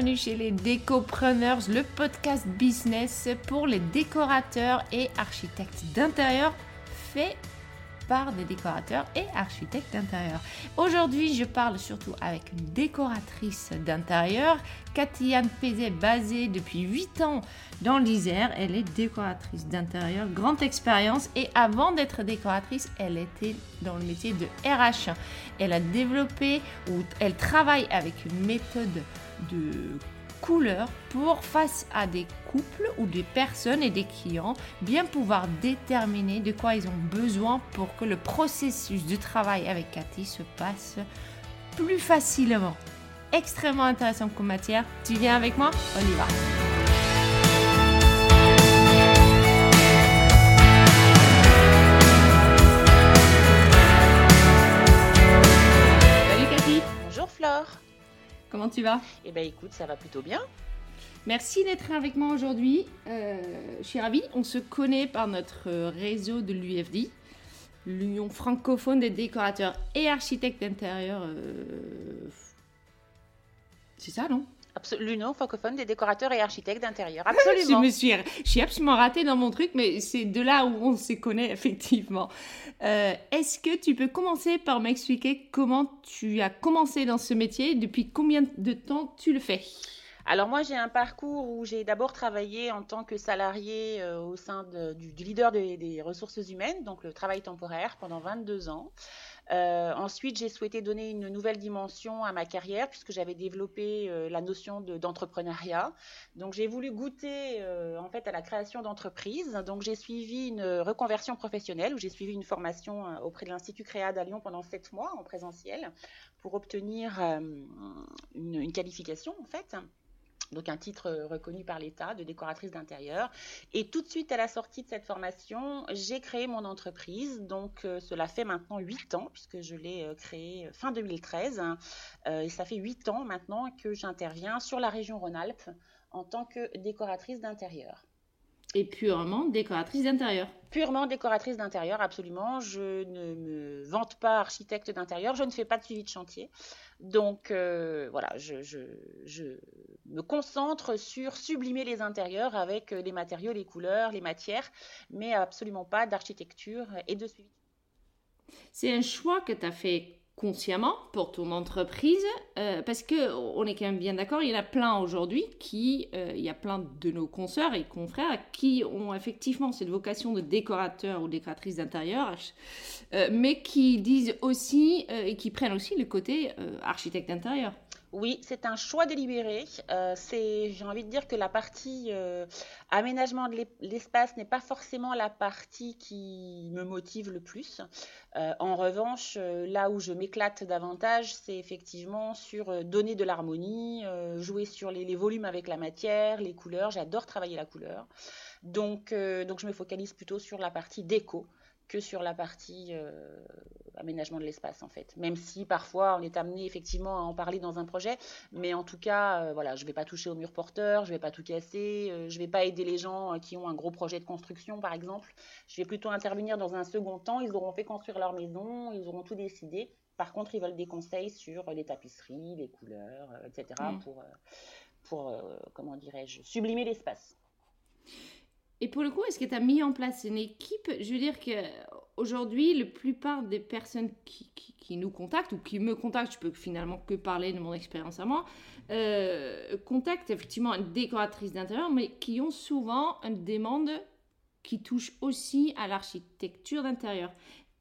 bienvenue chez les Décopreneurs, le podcast business pour les décorateurs et architectes d'intérieur fait par des décorateurs et architectes d'intérieur. Aujourd'hui, je parle surtout avec une décoratrice d'intérieur, Cathy-Anne Pézet, basée depuis 8 ans dans l'Isère. Elle est décoratrice d'intérieur, grande expérience et avant d'être décoratrice, elle était dans le métier de RH. Elle a développé ou elle travaille avec une méthode de couleur pour, face à des couples ou des personnes et des clients, bien pouvoir déterminer de quoi ils ont besoin pour que le processus de travail avec Cathy se passe plus facilement. Extrêmement intéressant comme matière. Tu viens avec moi? On y va. Comment tu vas? Eh bien écoute, ça va plutôt bien. Merci d'être avec moi aujourd'hui. Euh, je suis ravie. On se connaît par notre réseau de l'UFD, l'Union francophone des décorateurs et architectes d'intérieur. euh, C'est ça, non? L'Union francophone des décorateurs et architectes d'intérieur. je Absolument. me suis, je suis absolument ratée dans mon truc, mais c'est de là où on se connaît effectivement. Euh, Est-ce que tu peux commencer par m'expliquer comment tu as commencé dans ce métier, depuis combien de temps tu le fais? Alors moi j'ai un parcours où j'ai d'abord travaillé en tant que salarié euh, au sein du, leader des, ressources humaines, donc le travail temporaire pendant 22 ans. Euh, ensuite, j'ai souhaité donner une nouvelle dimension à ma carrière puisque j'avais développé euh, la notion de- d'entrepreneuriat. Donc, j'ai voulu goûter en fait à la création d'entreprises. Donc, j'ai suivi une reconversion professionnelle où j'ai suivi une formation auprès de l'Institut Créade à Lyon pendant sept mois en présentiel pour obtenir une qualification en fait donc un titre euh, reconnu par l'État de décoratrice d'intérieur. Et tout de suite à la sortie de cette formation, j'ai créé mon entreprise. Donc euh, cela fait maintenant 8 ans, puisque je l'ai euh, créée fin 2013. hein. Euh, et ça fait 8 ans maintenant que j'interviens sur la région Rhône-Alpes en tant que décoratrice d'intérieur. Et purement décoratrice d'intérieur. Purement décoratrice d'intérieur, absolument. Je ne me vante pas architecte d'intérieur, je ne fais pas de suivi de chantier. Donc euh, voilà, je, je- je me concentre sur sublimer les intérieurs avec euh, les matériaux, les couleurs, les matières, mais absolument pas d'architecture et de suivi. C'est un choix que tu as fait consciemment pour ton entreprise euh, parce que on est quand même bien d'accord, il y en a plein aujourd'hui qui, euh, il y a plein de nos consoeurs et confrères qui ont effectivement cette vocation de décorateur ou décoratrice d'intérieur, euh, mais qui disent aussi et qui prennent aussi le côté architecte d'intérieur. Oui, c'est un choix délibéré. Euh, j'ai envie de dire que la partie euh, aménagement de l'e- l'espace n'est pas forcément la partie qui me motive le plus. Euh, en revanche, là où je m'éclate davantage, c'est effectivement sur donner de l'harmonie, jouer sur les, volumes avec la matière, les couleurs. J'adore travailler la couleur. Donc je me focalise plutôt sur la partie déco que sur la partie euh, aménagement de l'espace en fait. Même si parfois on est amené effectivement à en parler dans un projet, mais en tout cas, euh, voilà, je vais pas toucher au mur porteur, je vais pas tout casser, euh, je vais pas aider les gens qui ont un gros projet de construction par exemple. Je vais plutôt intervenir dans un second temps. Ils auront fait construire leur maison, ils auront tout décidé. Par contre, ils veulent des conseils sur les tapisseries, les couleurs, etc. Mm. pour, pour comment dirais-je, sublimer l'espace. Et pour le coup, est-ce que tu as mis en place une équipe? Je veux dire que aujourd'hui, la plupart des personnes qui, qui- nous contactent ou qui me contactent, je peux finalement que parler de mon expérience à moi, euh, contactent effectivement une décoratrice d'intérieur, mais qui ont souvent une demande qui touche aussi à l'architecture d'intérieur.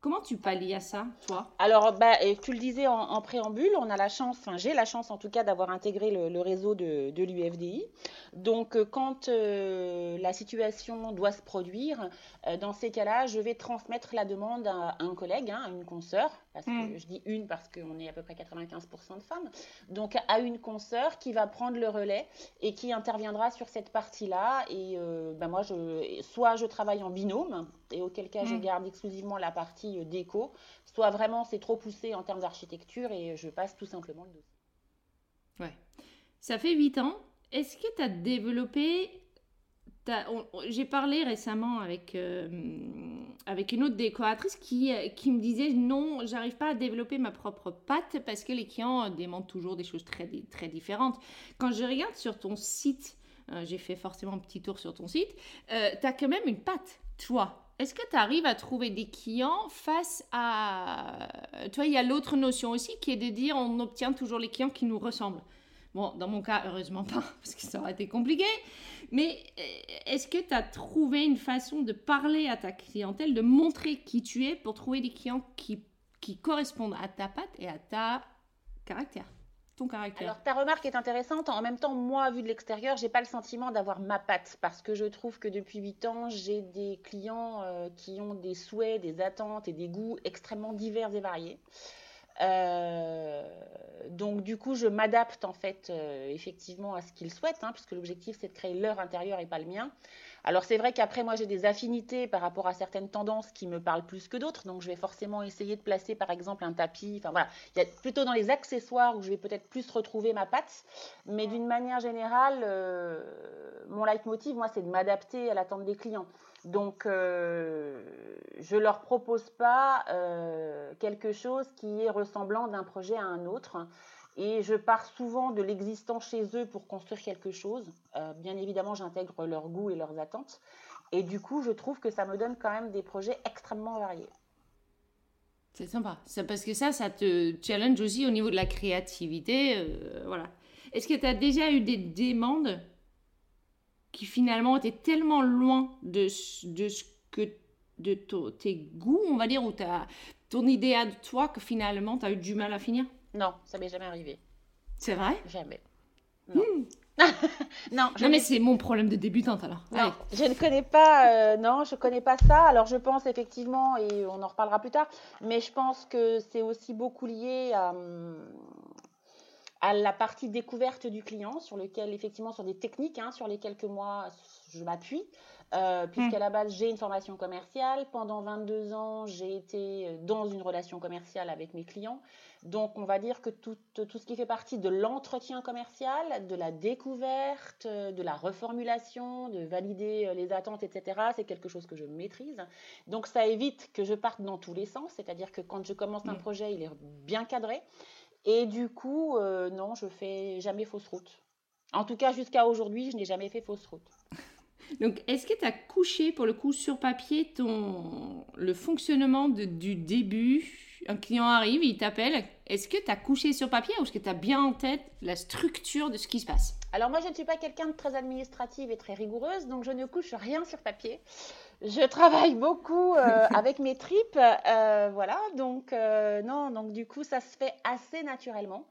Comment tu pallies à ça, toi? Alors, bah, tu le disais en, en préambule, on a la chance, enfin j'ai la chance en tout cas d'avoir intégré le, le réseau de, de l'UFDI. Donc, euh, quand euh, la situation doit se produire, euh, dans ces cas-là, je vais transmettre la demande à, un collègue, hein, à une consoeur, parce que Mm. je dis une parce qu'on est à peu près 95% de femmes, donc à une consoeur qui va prendre le relais et qui interviendra sur cette partie-là. Et euh, bah, moi, je, soit je travaille en binôme, et auquel cas je Mm. garde exclusivement la partie euh, déco, soit vraiment c'est trop poussé en termes d'architecture et je passe tout simplement le dossier. Ouais. Ça fait 8 ans. Est-ce que tu as développé j'ai parlé récemment avec, euh, avec une autre décoratrice qui, euh, qui me disait non, j'arrive pas à développer ma propre patte parce que les clients demandent toujours des choses très, très différentes. Quand je regarde sur ton site, euh, j'ai fait forcément un petit tour sur ton site, tu as quand même une patte, toi. Est-ce que tu arrives à trouver des clients face à... Toi, il y a l'autre notion aussi qui est de dire on obtient toujours les clients qui nous ressemblent. Bon, dans mon cas, heureusement pas, parce que ça aurait été compliqué. Mais euh, est-ce que tu as trouvé une façon de parler à ta clientèle, de montrer qui tu es pour trouver des clients qui, qui correspondent à ta patte et à ta caractère? Caractère. Alors ta remarque est intéressante. En même temps, moi, vu de l'extérieur, j'ai pas le sentiment d'avoir ma patte parce que je trouve que depuis 8 ans, j'ai des clients euh, qui ont des souhaits, des attentes et des goûts extrêmement divers et variés. Euh, donc du coup, je m'adapte en fait euh, effectivement à ce qu'ils souhaitent, hein, puisque l'objectif c'est de créer leur intérieur et pas le mien. Alors c'est vrai qu'après moi j'ai des affinités par rapport à certaines tendances qui me parlent plus que d'autres, donc je vais forcément essayer de placer par exemple un tapis. Enfin voilà, il y a plutôt dans les accessoires où je vais peut-être plus retrouver ma patte, mais d'une manière générale, euh, mon leitmotiv moi c'est de m'adapter à l'attente des clients. Donc, euh, je ne leur propose pas euh, quelque chose qui est ressemblant d'un projet à un autre. Et je pars souvent de l'existant chez eux pour construire quelque chose. Euh, bien évidemment, j'intègre leurs goûts et leurs attentes. Et du coup, je trouve que ça me donne quand même des projets extrêmement variés. C'est sympa. Parce que ça, ça te challenge aussi au niveau de la créativité. voilà. Est-ce que tu as déjà eu des demandes qui finalement était tellement loin de, de ce que de tes goûts, on va dire, ou ta, ton idée à toi que finalement tu as eu du mal à finir? Non, ça m'est jamais arrivé. C'est vrai? Jamais. Non. Hmm. non, non mais c'est mon problème de débutante alors. Non, je ne connais pas, euh, non, je connais pas ça. Alors je pense effectivement, et on en reparlera plus tard, mais je pense que c'est aussi beaucoup lié à, hum, à la partie découverte du client, sur lequel, effectivement, sur des techniques hein, sur lesquelles que moi, je m'appuie. Euh, puisqu'à hmm. la base, j'ai une formation commerciale. Pendant 22 ans, j'ai été dans une relation commerciale avec mes clients. Donc, on va dire que tout, tout ce qui fait partie de l'entretien commercial, de la découverte, de la reformulation, de valider les attentes, etc., c'est quelque chose que je maîtrise. Donc, ça évite que je parte dans tous les sens. C'est-à-dire que quand je commence un hmm. projet, il est bien cadré. Et du coup, euh, non, je fais jamais fausse route. En tout cas, jusqu'à aujourd'hui, je n'ai jamais fait fausse route. Donc, est-ce que tu as couché, pour le coup, sur papier, ton... le fonctionnement du début? Un client arrive, il t'appelle. Est-ce que tu as couché sur papier ou est-ce que tu as bien en tête la structure de ce qui se passe? Alors, moi, je ne suis pas quelqu'un de très administrative et très rigoureuse, donc je ne couche rien sur papier. Je travaille beaucoup euh, avec mes tripes, euh, voilà. Donc euh, non, donc du coup ça se fait assez naturellement.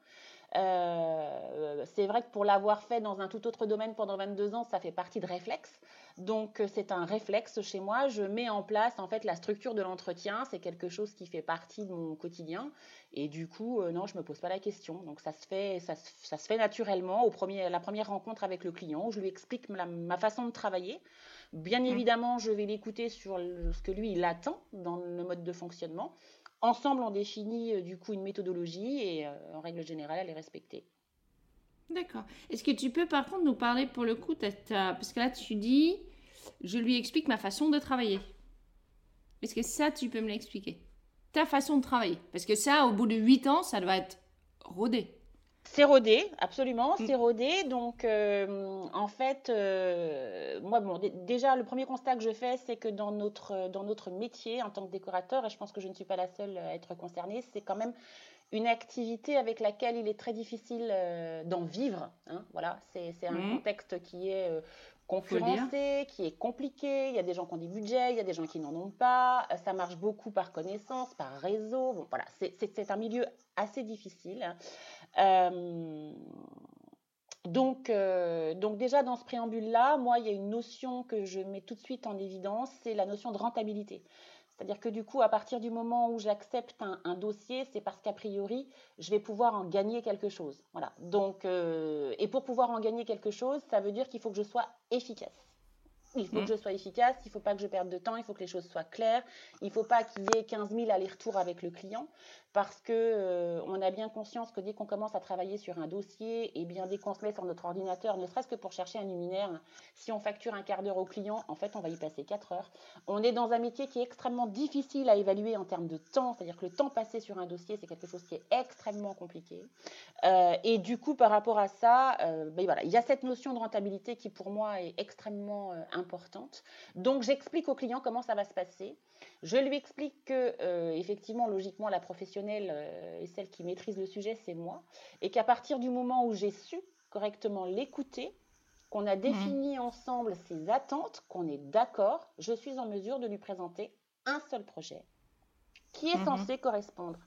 C'est vrai que pour l'avoir fait dans un tout autre domaine pendant 22 ans, ça fait partie de réflexe. Donc c'est un réflexe chez moi. Je mets en place en fait la structure de l'entretien. C'est quelque chose qui fait partie de mon quotidien. Et du coup, non, je me pose pas la question. Donc ça se fait, ça, se fait naturellement au premier, la première rencontre avec le client où je lui explique ma façon de travailler. Bien mmh. évidemment, je vais l'écouter sur ce que lui, il attend dans le mode de fonctionnement. Ensemble, on définit euh, du coup une méthodologie et euh, en règle générale, elle est respectée. D'accord. Est-ce que tu peux par contre nous parler pour le coup, parce que là tu dis, je lui explique ma façon de travailler. Est-ce que ça, tu peux me l'expliquer? Ta façon de travailler. Parce que ça, au bout de 8 ans, ça doit être rodé. C'est rodé, absolument, mm. c'est rodé. Donc, euh, en fait, euh, moi, bon, déjà, le premier constat que je fais, c'est que dans notre, dans notre métier en tant que décorateur, et je pense que je ne suis pas la seule à être concernée, c'est quand même une activité avec laquelle il est très difficile euh, d'en vivre. Hein, voilà, c'est un mm. contexte qui est concurrencé, qui est compliqué. Il y a des gens qui ont des budgets, il y a des gens qui n'en ont pas. Ça marche beaucoup par connaissance, par réseau. Bon, voilà, c'est un milieu assez difficile. Euh, donc, euh, donc déjà dans ce préambule-là, moi, il y a une notion que je mets tout de suite en évidence, c'est la notion de rentabilité. C'est-à-dire que du coup, à partir du moment où j'accepte un, dossier, c'est parce qu'a priori, je vais pouvoir en gagner quelque chose. Voilà. Donc, euh, et pour pouvoir en gagner quelque chose, ça veut dire qu'il faut que je sois efficace. Il faut que je sois efficace, il ne faut pas que je perde de temps, il faut que les choses soient claires, il ne faut pas qu'il y ait 15 000 allers-retours avec le client parce que euh, on a bien conscience que dès qu'on commence à travailler sur un dossier, et bien dès qu'on se met sur notre ordinateur, ne serait-ce que pour chercher un luminaire, si on facture un quart d'heure au client, en fait, on va y passer 4 heures. On est dans un métier qui est extrêmement difficile à évaluer en termes de temps, c'est-à-dire que le temps passé sur un dossier, c'est quelque chose qui est extrêmement compliqué. Euh, et du coup, par rapport à ça, euh, ben voilà, il y a cette notion de rentabilité qui pour moi est extrêmement importante. Donc, j'explique au client comment ça va se passer. Je lui explique que, effectivement, logiquement, la professionnelle euh, et celle qui maîtrise le sujet, c'est moi. Et qu'à partir du moment où j'ai su correctement l'écouter, qu'on a défini mmh. ensemble ses attentes, qu'on est d'accord, je suis en mesure de lui présenter un seul projet qui est mmh censé correspondre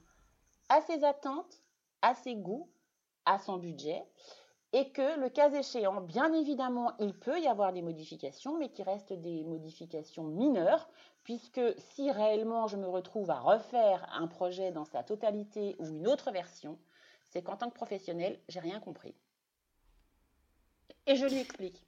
à ses attentes, à ses goûts, à son budget et que le cas échéant, bien évidemment, il peut y avoir des modifications, mais qui restent des modifications mineures, puisque si réellement je me retrouve à refaire un projet dans sa totalité ou une autre version, c'est qu'en tant que professionnel, j'ai rien compris. Et je lui explique.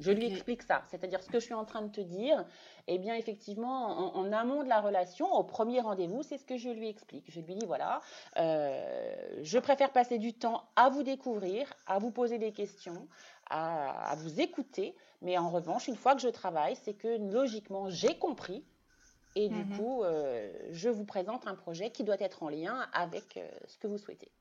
Je lui explique ça, c'est-à-dire ce que je suis en train de te dire, eh bien effectivement, en, amont de la relation, au premier rendez-vous, c'est ce que je lui explique. Je lui dis voilà, euh, je préfère passer du temps à vous découvrir, à vous poser des questions, à, vous écouter, mais en revanche, une fois que je travaille, c'est que logiquement, j'ai compris. Et du mhm. coup, euh, je vous présente un projet qui doit être en lien avec euh, ce que vous souhaitez.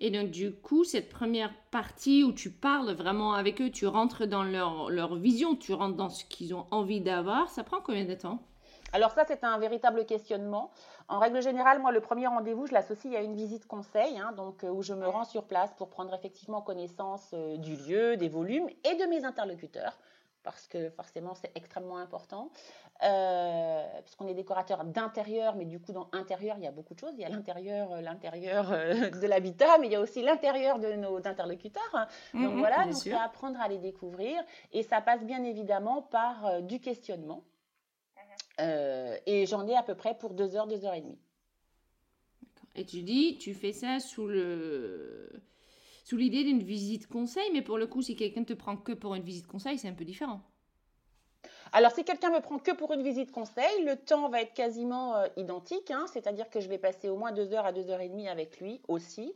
Et donc, du coup, cette première partie où tu parles vraiment avec eux, tu rentres dans leur, leur vision, tu rentres dans ce qu'ils ont envie d'avoir, ça prend combien de temps? Alors ça, c'est un véritable questionnement. En règle générale, moi, le premier rendez-vous, je l'associe à une visite conseil, hein, donc euh, où je me rends sur place pour prendre effectivement connaissance euh, du lieu, des volumes et de mes interlocuteurs parce que forcément c'est extrêmement important, euh, puisqu'on est décorateur d'intérieur, mais du coup dans intérieur il y a beaucoup de choses. Il y a l'intérieur, euh, l'intérieur euh, de l'habitat, mais il y a aussi l'intérieur de nos interlocuteurs. Donc mhm, voilà, donc c'est apprendre à les découvrir, et ça passe bien évidemment par du questionnement. Mhm. et j'en ai à peu près pour deux heures, deux heures et demie. Et tu dis, tu fais ça sous le sous l'idée d'une visite conseil, mais pour le coup, si quelqu'un te prend que pour une visite conseil, c'est un peu différent. Alors, si quelqu'un me prend que pour une visite conseil, le temps va être quasiment euh, identique, hein. c'est-à-dire que je vais passer au moins deux heures à deux heures et demie avec lui aussi,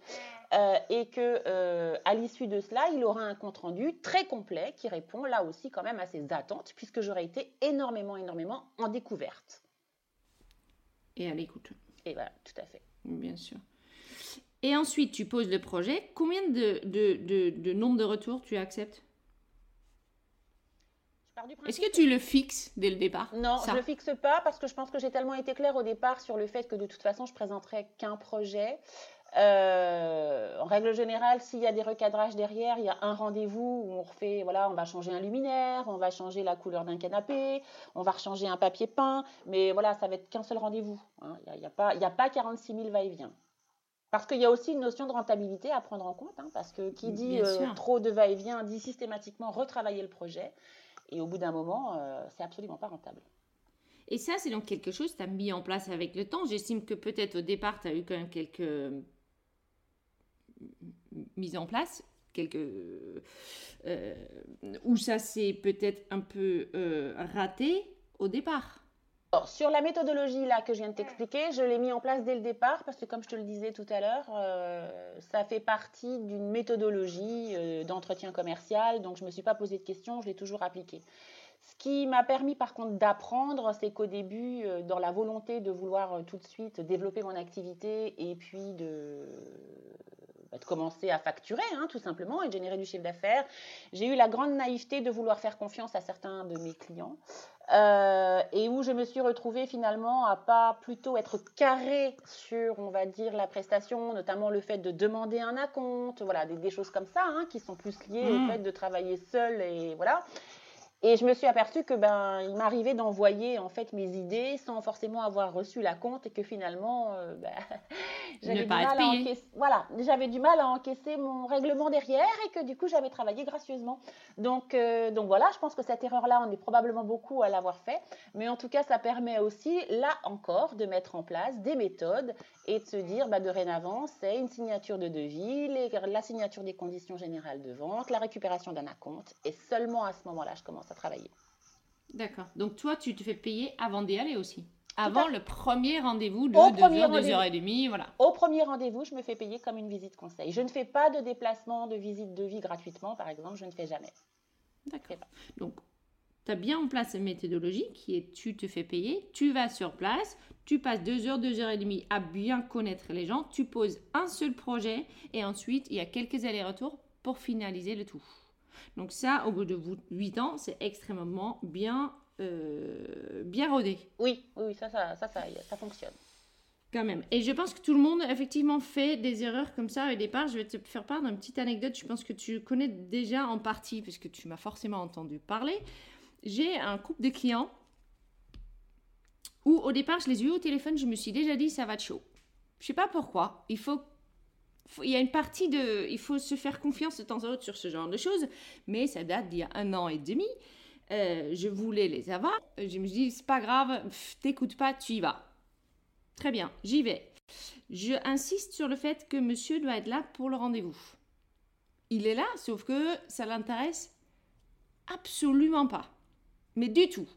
euh, et que euh, à l'issue de cela, il aura un compte rendu très complet qui répond là aussi quand même à ses attentes, puisque j'aurai été énormément, énormément en découverte. Et à l'écoute. Et voilà, tout à fait. Bien sûr. Et ensuite, tu poses le projet. Combien de, de, de, nombre de retours tu acceptes? Est-ce que tu le fixes dès le départ? Non, je ne le fixe pas parce que je pense que j'ai tellement été claire au départ sur le fait que de toute façon, je présenterai qu'un projet. Euh, en règle générale, s'il y a des recadrages derrière, il y a un rendez-vous où on refait, voilà, on va changer un luminaire, on va changer la couleur d'un canapé, on va rechanger un papier peint, mais voilà, ça va être qu'un seul rendez-vous. Hein. Il n'y a, a, a, pas 46 000 va-et-vient. Parce qu'il y a aussi une notion de rentabilité à prendre en compte, hein, parce que qui dit euh, trop de va-et-vient dit systématiquement retravailler le projet. Et au bout d'un moment, euh, c'est absolument pas rentable. Et ça, c'est donc quelque chose que tu as mis en place avec le temps. J'estime que peut-être au départ, tu as eu quand même quelques euh, mises en place, quelques où ça s'est peut-être un peu raté au départ sur la méthodologie là que je viens de t'expliquer, je l'ai mis en place dès le départ parce que comme je te le disais tout à l'heure, euh, ça fait partie d'une méthodologie euh, d'entretien commercial, donc je me suis pas posé de questions, je l'ai toujours appliqué. Ce qui m'a permis par contre d'apprendre, c'est qu'au début, euh, dans la volonté de vouloir tout de suite développer mon activité et puis de bah, de commencer à facturer, hein, tout simplement, et de générer du chiffre d'affaires. J'ai eu la grande naïveté de vouloir faire confiance à certains de mes clients. Euh, et où je me suis retrouvée finalement à pas plutôt être carré sur, on va dire, la prestation, notamment le fait de demander un acompte, voilà, des, choses comme ça, hein, qui sont plus liées au mmh. fait de travailler seul et voilà. Et je me suis aperçue que ben il m'arrivait d'envoyer en fait mes idées sans forcément avoir reçu la compte et que finalement euh, ben, j'avais du mal à encaisser. Voilà, j'avais du mal à encaisser mon règlement derrière et que du coup j'avais travaillé gracieusement. Donc euh, donc voilà, je pense que cette erreur là, on est probablement beaucoup à l'avoir fait, mais en tout cas ça permet aussi là encore de mettre en place des méthodes et de se dire bah, dorénavant c'est une signature de devis, la signature des conditions générales de vente, la récupération d'un acompte et seulement à ce moment-là je commence à travailler. D'accord. Donc toi, tu te fais payer avant d'y aller aussi avant le premier rendez-vous de 2h, 2h30, voilà. Au premier rendez-vous, je me fais payer comme une visite conseil. Je ne fais pas de déplacement, de visite de vie gratuitement, par exemple, je ne fais jamais. D'accord. Donc, tu as bien en place une méthodologie qui est tu te fais payer, tu vas sur place, tu passes 2 h 2h30 à bien connaître les gens, tu poses un seul projet et ensuite il y a quelques allers-retours pour finaliser le tout. Donc ça, au bout de 8 ans, c'est extrêmement bien, euh, bien rodé. Oui, oui, ça ça, ça, ça, fonctionne. Quand même. Et je pense que tout le monde, effectivement, fait des erreurs comme ça au départ. Je vais te faire part d'une petite anecdote. Je pense que tu connais déjà en partie, puisque tu m'as forcément entendu parler. J'ai un couple de clients où, au départ, je les ai eu au téléphone. Je me suis déjà dit, ça va être chaud. Je sais pas pourquoi. Il faut il y a une partie de. Il faut se faire confiance de temps en temps sur ce genre de choses, mais ça date d'il y a un an et demi. Euh, je voulais les avoir. Je me dis, c'est pas grave, t'écoutes pas, tu y vas. Très bien, j'y vais. Je insiste sur le fait que monsieur doit être là pour le rendez-vous. Il est là, sauf que ça l'intéresse absolument pas. Mais du tout.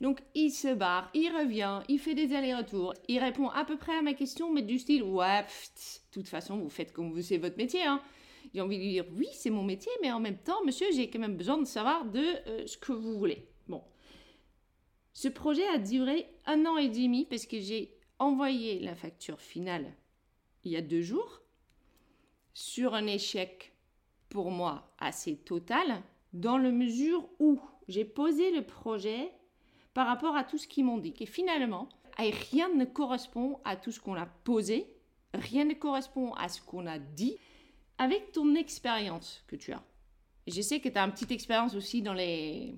Donc il se barre, il revient, il fait des allers-retours, il répond à peu près à ma question, mais du style ouais, de toute façon vous faites comme vous c'est votre métier. Hein. J'ai envie de lui dire oui c'est mon métier, mais en même temps monsieur j'ai quand même besoin de savoir de euh, ce que vous voulez. Bon, ce projet a duré un an et demi parce que j'ai envoyé la facture finale il y a deux jours sur un échec pour moi assez total dans la mesure où j'ai posé le projet par rapport à tout ce qu'ils m'ont dit. Et finalement, rien ne correspond à tout ce qu'on a posé, rien ne correspond à ce qu'on a dit avec ton expérience que tu as. je sais que tu as une petite expérience aussi dans les,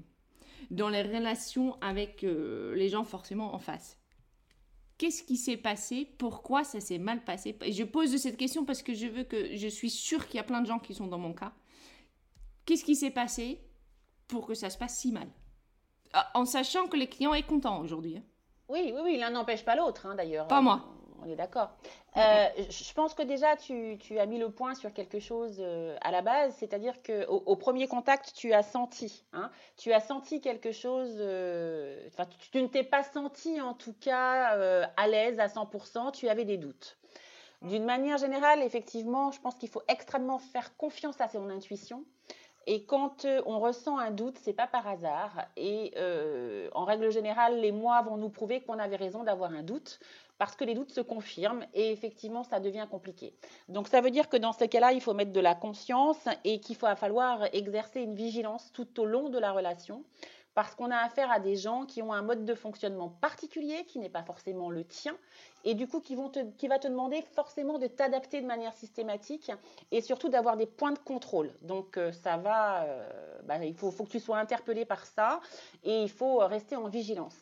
dans les relations avec euh, les gens forcément en face. Qu'est-ce qui s'est passé? Pourquoi ça s'est mal passé? Et je pose cette question parce que je veux que je suis sûre qu'il y a plein de gens qui sont dans mon cas. Qu'est-ce qui s'est passé pour que ça se passe si mal? En sachant que les clients est content aujourd'hui. Hein. Oui, oui, oui, l'un n'empêche pas l'autre, hein, d'ailleurs. Pas moi. On est d'accord. Euh, je pense que déjà, tu, as mis le point sur quelque chose euh, à la base, c'est-à-dire qu'au au premier contact, tu as senti. Hein, tu as senti quelque chose. Euh, enfin, tu, ne t'es pas senti, en tout cas, à l'aise à 100%, tu avais des doutes. D'une manière générale, effectivement, je pense qu'il faut extrêmement faire confiance à son intuition. Et quand euh, on ressent un doute, c'est pas par hasard. Et euh, en règle générale, les mois vont nous prouver qu'on avait raison d'avoir un doute parce que les doutes se confirment et effectivement, ça devient compliqué. Donc, ça veut dire que dans ce cas-là, il faut mettre de la conscience et qu'il va falloir exercer une vigilance tout au long de la relation parce qu'on a affaire à des gens qui ont un mode de fonctionnement particulier qui n'est pas forcément le tien et du coup qui, va te demander forcément de t'adapter de manière systématique et surtout d'avoir des points de contrôle. Donc euh, ça va, euh, bah, il faut, que tu sois interpellé par ça et il faut rester en vigilance.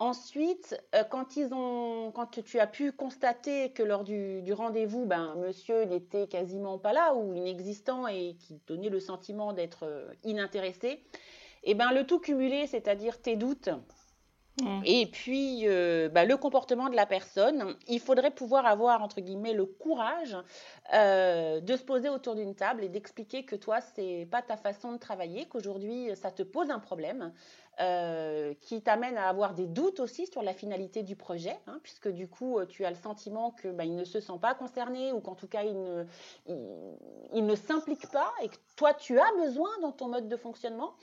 Ensuite, euh, quand, tu as pu constater que lors du, du rendez-vous, ben, monsieur n'était quasiment pas là ou inexistant et qui donnait le sentiment d'être inintéressé, et eh ben, le tout cumulé, c'est-à-dire tes doutes, Et puis, euh, bah, le comportement de la personne, il faudrait pouvoir avoir, entre guillemets, le courage euh, de se poser autour d'une table et d'expliquer que toi, c'est pas ta façon de travailler, qu'aujourd'hui, ça te pose un problème, euh, qui t'amène à avoir des doutes aussi sur la finalité du projet, hein, puisque du coup, tu as le sentiment qu'il bah, ne se sent pas concerné ou qu'en tout cas, il ne, il ne s'implique pas et que toi, tu as besoin dans ton mode de fonctionnement.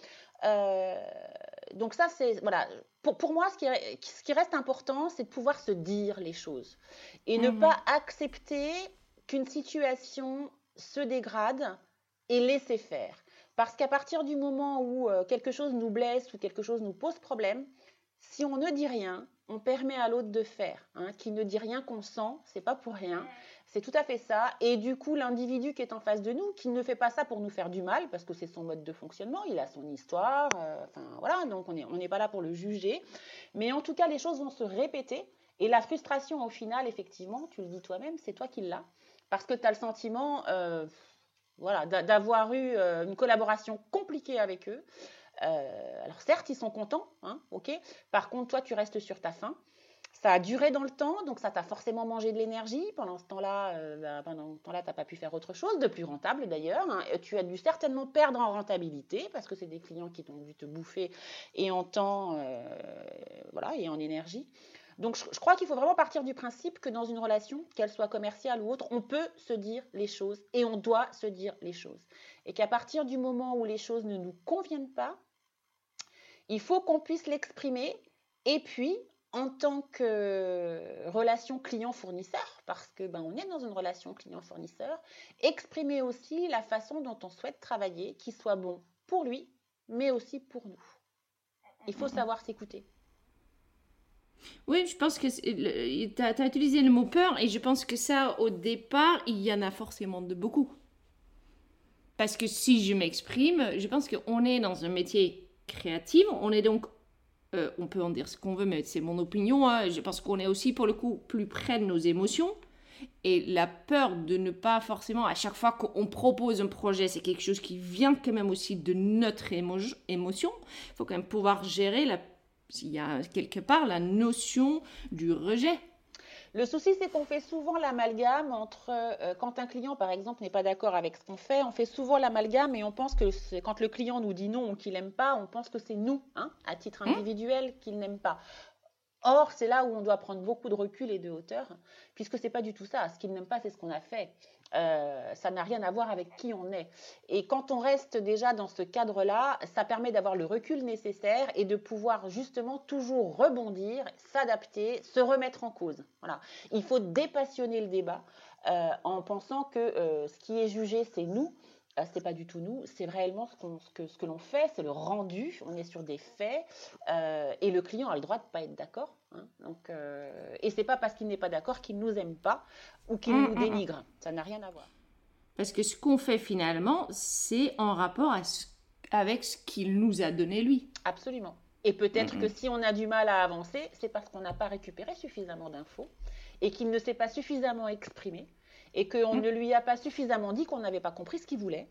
Donc ça, c'est voilà. Pour, pour moi, ce qui, ce qui, reste important, c'est de pouvoir se dire les choses et ne mhm. pas accepter qu'une situation se dégrade et laisser faire. Parce qu'à partir du moment où euh, quelque chose nous blesse ou quelque chose nous pose problème, si on ne dit rien, on permet à l'autre de faire. Hein. Qui ne dit rien qu'on sent, c'est pas pour rien. C'est tout à fait ça. Et du coup, l'individu qui est en face de nous, qui ne fait pas ça pour nous faire du mal, parce que c'est son mode de fonctionnement, il a son histoire, euh, enfin voilà, donc on n'est on pas là pour le juger. Mais en tout cas, les choses vont se répéter. Et la frustration, au final, effectivement, tu le dis toi-même, c'est toi qui l'as. Parce que tu as le sentiment euh, voilà, d'avoir eu euh, une collaboration compliquée avec eux. alors certes, ils sont contents, hein, ok. Par contre, toi, tu restes sur ta faim. Ça a duré dans le temps, donc ça t'a forcément mangé de l'énergie. Pendant ce temps-là, euh, bah, pendant ce temps-là, tu n'as pas pu faire autre chose, de plus rentable d'ailleurs. Hein. Tu as dû certainement perdre en rentabilité parce que c'est des clients qui t'ont dû te bouffer et en temps euh, voilà, et en énergie. Donc je, crois qu'il faut vraiment partir du principe que dans une relation, qu'elle soit commerciale ou autre, on peut se dire les choses et on doit se dire les choses. Et qu'à partir du moment où les choses ne nous conviennent pas, il faut qu'on puisse l'exprimer et puis en tant que relation client-fournisseur, parce que ben, on est dans une relation client-fournisseur, exprimer aussi la façon dont on souhaite travailler, qui soit bon pour lui, mais aussi pour nous. Il faut savoir s'écouter. Oui, je pense que tu as, as, utilisé le mot peur et je pense que ça, au départ, il y en a forcément de beaucoup. Parce que si je m'exprime, je pense qu'on est dans un métier créatif, on est donc euh, on peut en dire ce qu'on veut, mais c'est mon opinion. Hein. Je pense qu'on est aussi, pour le coup, plus près de nos émotions. Et la peur de ne pas forcément, à chaque fois qu'on propose un projet, c'est quelque chose qui vient quand même aussi de notre émotion. Il faut quand même pouvoir gérer, s'il y a quelque part, la notion du rejet. Le souci, c'est qu'on fait souvent l'amalgame entre, euh, quand un client, par exemple, n'est pas d'accord avec ce qu'on fait, on fait souvent l'amalgame et on pense que quand le client nous dit non ou qu'il n'aime pas, on pense que c'est nous, hein, à titre mmh. individuel, qu'il n'aime pas. Or, c'est là où on doit prendre beaucoup de recul et de hauteur, puisque c'est pas du tout ça. Ce qu'il n'aime pas, c'est ce qu'on a fait. Euh, ça n'a rien à voir avec qui on est. Et quand on reste déjà dans ce cadre-là, ça permet d'avoir le recul nécessaire et de pouvoir justement toujours rebondir, s'adapter, se remettre en cause. Voilà. Il faut dépassionner le débat euh, en pensant que euh, ce qui est jugé, c'est nous ce n'est pas du tout nous, c'est réellement ce, ce que, ce que l'on fait, c'est le rendu, on est sur des faits, et le client a le droit de ne pas être d'accord. Hein. donc, et c'est pas parce qu'il n'est pas d'accord qu'il nous aime pas ou qu'il mm, nous mm, mm. dénigre. Ça n'a rien à voir. Parce que ce qu'on fait finalement, c'est en rapport avec ce qu'il nous a donné lui. Absolument. Et peut-être que si on a du mal à avancer, c'est parce qu'on n'a pas récupéré suffisamment d'infos et qu'il ne s'est pas suffisamment exprimé et qu'on ne lui a pas suffisamment dit qu'on n'avait pas compris ce qu'il voulait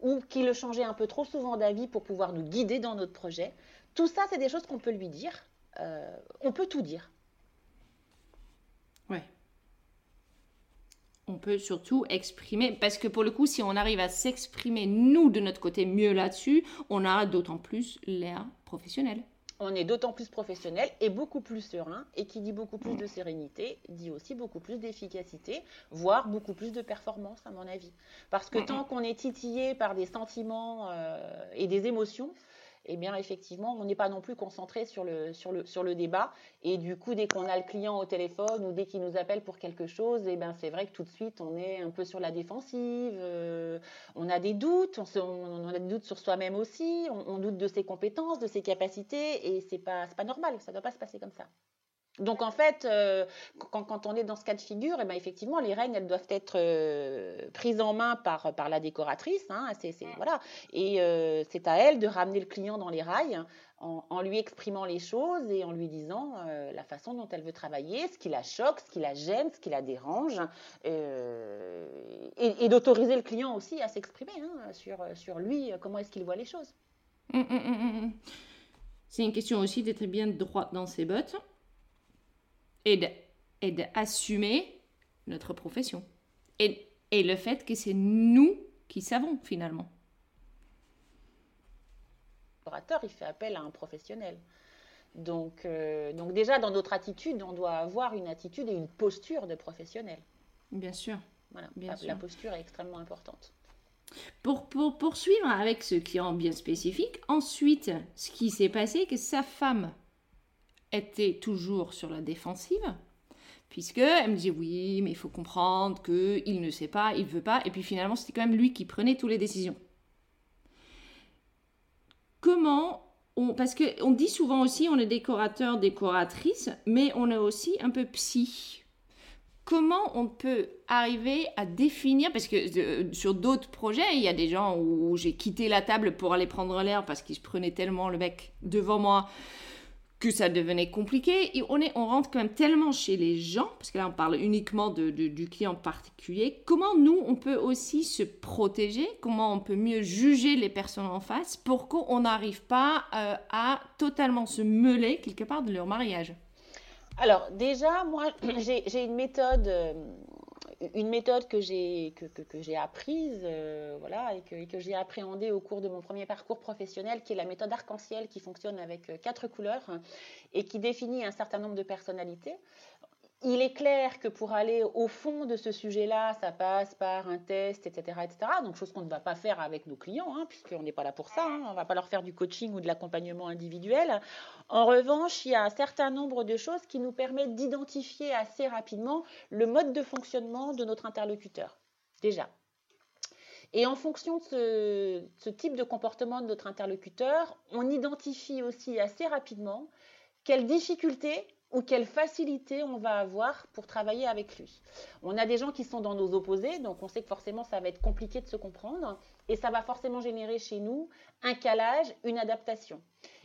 ou qu'il changeait un peu trop souvent d'avis pour pouvoir nous guider dans notre projet. Tout ça, c'est des choses qu'on peut lui dire. Euh, on peut tout dire. Ouais on peut surtout exprimer, parce que pour le coup, si on arrive à s'exprimer, nous, de notre côté, mieux là-dessus, on aura d'autant plus l'air professionnel. On est d'autant plus professionnel et beaucoup plus serein, et qui dit beaucoup plus de sérénité, dit aussi beaucoup plus d'efficacité, voire beaucoup plus de performance, à mon avis. Parce que tant qu'on est titillé par des sentiments euh, et des émotions, eh effectivement, on n'est pas non plus concentré sur le, sur le, sur le débat. Et du coup, dès qu'on a le client au téléphone ou dès qu'il nous appelle pour quelque chose, eh bien c'est vrai que tout de suite, on est un peu sur la défensive, euh, on a des doutes, on, a des doutes sur soi-même aussi, on, doute de ses compétences, de ses capacités, et c'est pas, pas normal, ça ne doit pas se passer comme ça. Donc en fait, euh, quand, on est dans ce cas de figure, eh ben, effectivement, les règnes, elles doivent être euh, prises en main par, la décoratrice. Hein, voilà. Et euh, c'est à elle de ramener le client dans les rails en, lui exprimant les choses et en lui disant la façon dont elle veut travailler, ce qui la choque, ce qui la gêne, ce qui la dérange, et, d'autoriser le client aussi à s'exprimer hein, sur, sur lui, comment est-ce qu'il voit les choses. Hum, hum, hum, c'est une question aussi d'être bien droit dans ses bottes et d'assumer notre profession. Et, et le fait que c'est nous qui savons finalement. L'orateur, il fait appel à un professionnel. Donc, euh, donc déjà, dans notre attitude, on doit avoir une attitude et une posture de professionnel. Bien sûr. Voilà, bien la, posture est extrêmement importante. Pour, pour poursuivre avec ce qui est bien spécifique, ensuite, ce qui s'est passé, que sa femme était toujours sur la défensive, puisque elle me disait oui, mais il faut comprendre que il ne sait pas, il veut pas, et puis finalement c'était quand même lui qui prenait toutes les décisions. Comment on, parce que on dit souvent aussi on est décorateur, décoratrice, mais on est aussi un peu psy. comment on peut arriver à définir, parce que euh, sur d'autres projets, il y a des gens où, j'ai quitté la table pour aller prendre l'air parce qu'ils se prenaient tellement le bec devant moi que ça devenait compliqué. On, rentre quand même tellement chez les gens, parce que là on parle uniquement du client particulier, comment nous on peut aussi se protéger, comment on peut mieux juger les personnes en face pour qu'on n'arrive pas euh, à totalement se meuler quelque part de leur mariage? Alors déjà, moi, j'ai une méthode, euh, une méthode que j'ai apprise, euh, voilà, et que, que j'ai appréhendée au cours de mon premier parcours professionnel, qui est la méthode arc-en-ciel, qui fonctionne avec euh, quatre couleurs et qui définit un certain nombre de personnalités. Il est clair que pour aller au fond de ce sujet-là, ça passe par un test, etc. etc. donc, chose qu'on ne va pas faire avec nos clients, hein, puisqu'on n'est pas là pour ça. Hein. on ne va pas leur faire du coaching ou de l'accompagnement individuel. En revanche, il y a un certain nombre de choses qui nous permettent d'identifier assez rapidement le mode de fonctionnement de notre interlocuteur. Déjà. Et en fonction de ce, ce type de comportement de notre interlocuteur, on identifie aussi assez rapidement quelles difficultés ou quelle facilité on va avoir pour travailler avec lui. On a des gens qui sont dans nos opposés, donc on sait que forcément ça va être compliqué de se comprendre, et ça va forcément générer chez nous un calage, une adaptation.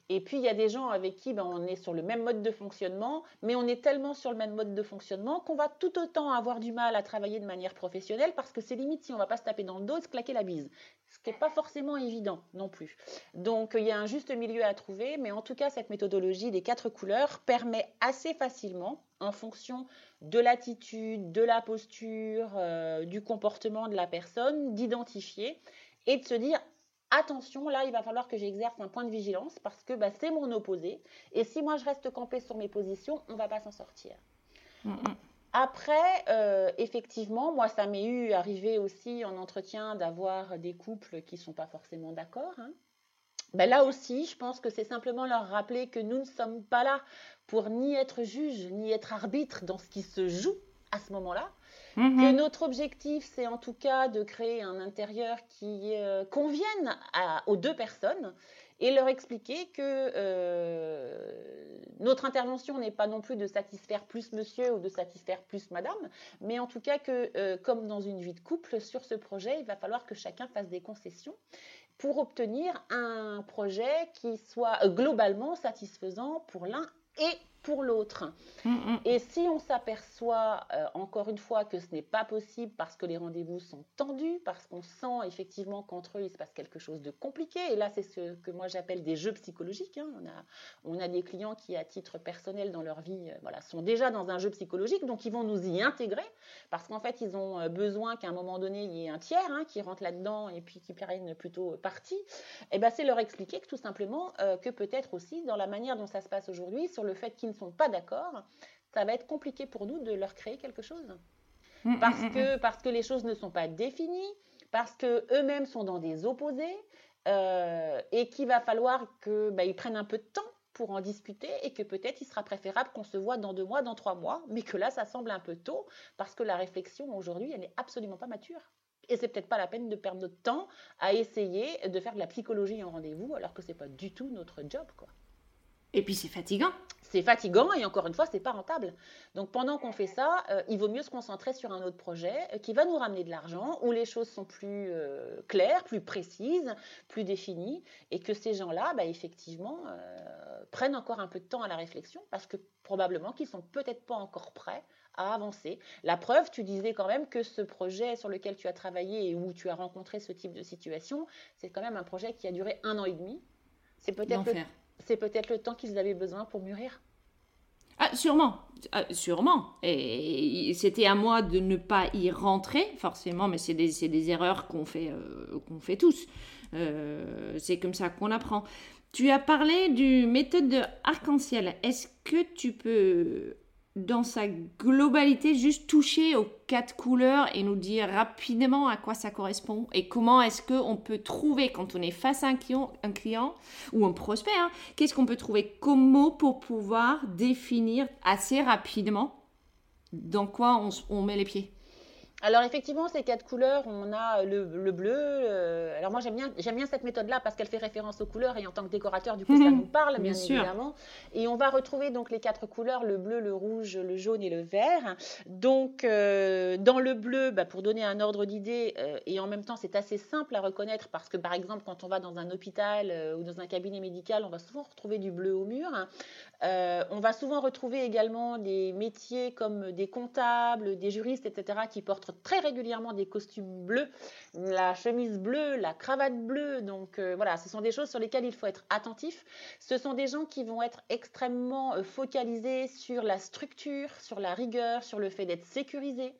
Et puis, il y a des gens avec qui ben, on est sur le même mode de fonctionnement, mais on est tellement sur le même mode de fonctionnement qu'on va tout autant avoir du mal à travailler de manière professionnelle parce que c'est limite si on ne va pas se taper dans le dos se claquer la bise. Ce qui n'est pas forcément évident non plus. Donc, il y a un juste milieu à trouver, mais en tout cas, cette méthodologie des quatre couleurs permet assez facilement, en fonction de l'attitude, de la posture, euh, du comportement de la personne, d'identifier et de se dire attention, là, il va falloir que j'exerce un point de vigilance parce que bah, c'est mon opposé. Et si moi, je reste campé sur mes positions, on ne va pas s'en sortir. Après, euh, effectivement, moi, ça m'est eu arrivé aussi en entretien d'avoir des couples qui ne sont pas forcément d'accord. Hein. Ben là aussi, je pense que c'est simplement leur rappeler que nous ne sommes pas là pour ni être juge, ni être arbitre dans ce qui se joue à ce moment-là. Mhm. Que notre objectif, c'est en tout cas de créer un intérieur qui euh, convienne aux deux personnes et leur expliquer que euh, notre intervention n'est pas non plus de satisfaire plus monsieur ou de satisfaire plus madame, mais en tout cas que, euh, comme dans une vie de couple, sur ce projet, il va falloir que chacun fasse des concessions pour obtenir un projet qui soit globalement satisfaisant pour l'un et pour l'autre. Mm, mm. Et si on s'aperçoit euh, encore une fois que ce n'est pas possible parce que les rendez-vous sont tendus, parce qu'on sent effectivement qu'entre eux il se passe quelque chose de compliqué, et là c'est ce que moi j'appelle des jeux psychologiques. Hein. On, a, on a des clients qui à titre personnel dans leur vie euh, voilà, sont déjà dans un jeu psychologique, donc ils vont nous y intégrer parce qu'en fait ils ont euh, besoin qu'à un moment donné il y ait un tiers hein, qui rentre là-dedans et puis qui prenne plutôt partie. Et ben c'est leur expliquer que tout simplement que peut-être aussi dans la manière dont ça se passe aujourd'hui, sur le fait qu'ils ne sont pas d'accord, ça va être compliqué pour nous de leur créer quelque chose. Mm, mm, parce, mm, que, parce que les choses ne sont pas définies, parce qu'eux-mêmes sont dans des opposés, euh, et qu'il va falloir qu'ils bah, prennent un peu de temps pour en discuter et que peut-être il sera préférable qu'on se voit dans deux mois, dans trois mois, mais que là, ça semble un peu tôt parce que la réflexion aujourd'hui, elle n'est absolument pas mature. Et c'est peut-être pas la peine de perdre notre temps à essayer de faire de la psychologie en rendez-vous alors que c'est pas du tout notre job, quoi. Et puis c'est fatigant. C'est fatigant et encore une fois, c'est pas rentable. Donc pendant qu'on fait ça, euh, il vaut mieux se concentrer sur un autre projet euh, qui va nous ramener de l'argent, où les choses sont plus euh, claires, plus précises, plus définies, et que ces gens-là, bah, effectivement, prennent encore un peu de temps à la réflexion parce que probablement qu'ils sont peut-être pas encore prêts à avancer. La preuve, tu disais quand même que ce projet sur lequel tu as travaillé et où tu as rencontré ce type de situation, c'est quand même un projet qui a duré un an et demi. C'est peut-être c'est peut-être le temps qu'ils avaient besoin pour mûrir. Ah, sûrement, ah, sûrement. Et c'était à moi de ne pas y rentrer, forcément, mais c'est des, des, erreurs qu'on fait, euh, qu'on fait tous. Euh, c'est comme ça qu'on apprend. Tu as parlé du méthode de arc-en-ciel. Est-ce que tu peux dans sa globalité, juste toucher aux quatre couleurs et nous dire rapidement à quoi ça correspond et comment est-ce qu'on peut trouver quand on est face à un client, un client ou un prospect, hein, qu'est-ce qu'on peut trouver comme mot pour pouvoir définir assez rapidement dans quoi on, met les pieds alors effectivement, ces quatre couleurs, on a le, bleu. Euh, alors moi j'aime bien, j'aime bien cette méthode-là parce qu'elle fait référence aux couleurs et en tant que décorateur, du coup ça nous parle bien, évidemment. Et on va retrouver donc les quatre couleurs le bleu, le rouge, le jaune et le vert. Donc euh, dans le bleu, bah, pour donner un ordre d'idée euh, et en même temps c'est assez simple à reconnaître parce que par exemple quand on va dans un hôpital ou dans un cabinet médical, on va souvent retrouver du bleu au mur. on va souvent retrouver également des métiers comme des comptables, des juristes, etc. qui portent très régulièrement des costumes bleus, la chemise bleue, la cravate bleue. Donc euh, voilà, ce sont des choses sur lesquelles il faut être attentif. Ce sont des gens qui vont être extrêmement euh, focalisés sur la structure, sur la rigueur, sur le fait d'être sécurisés.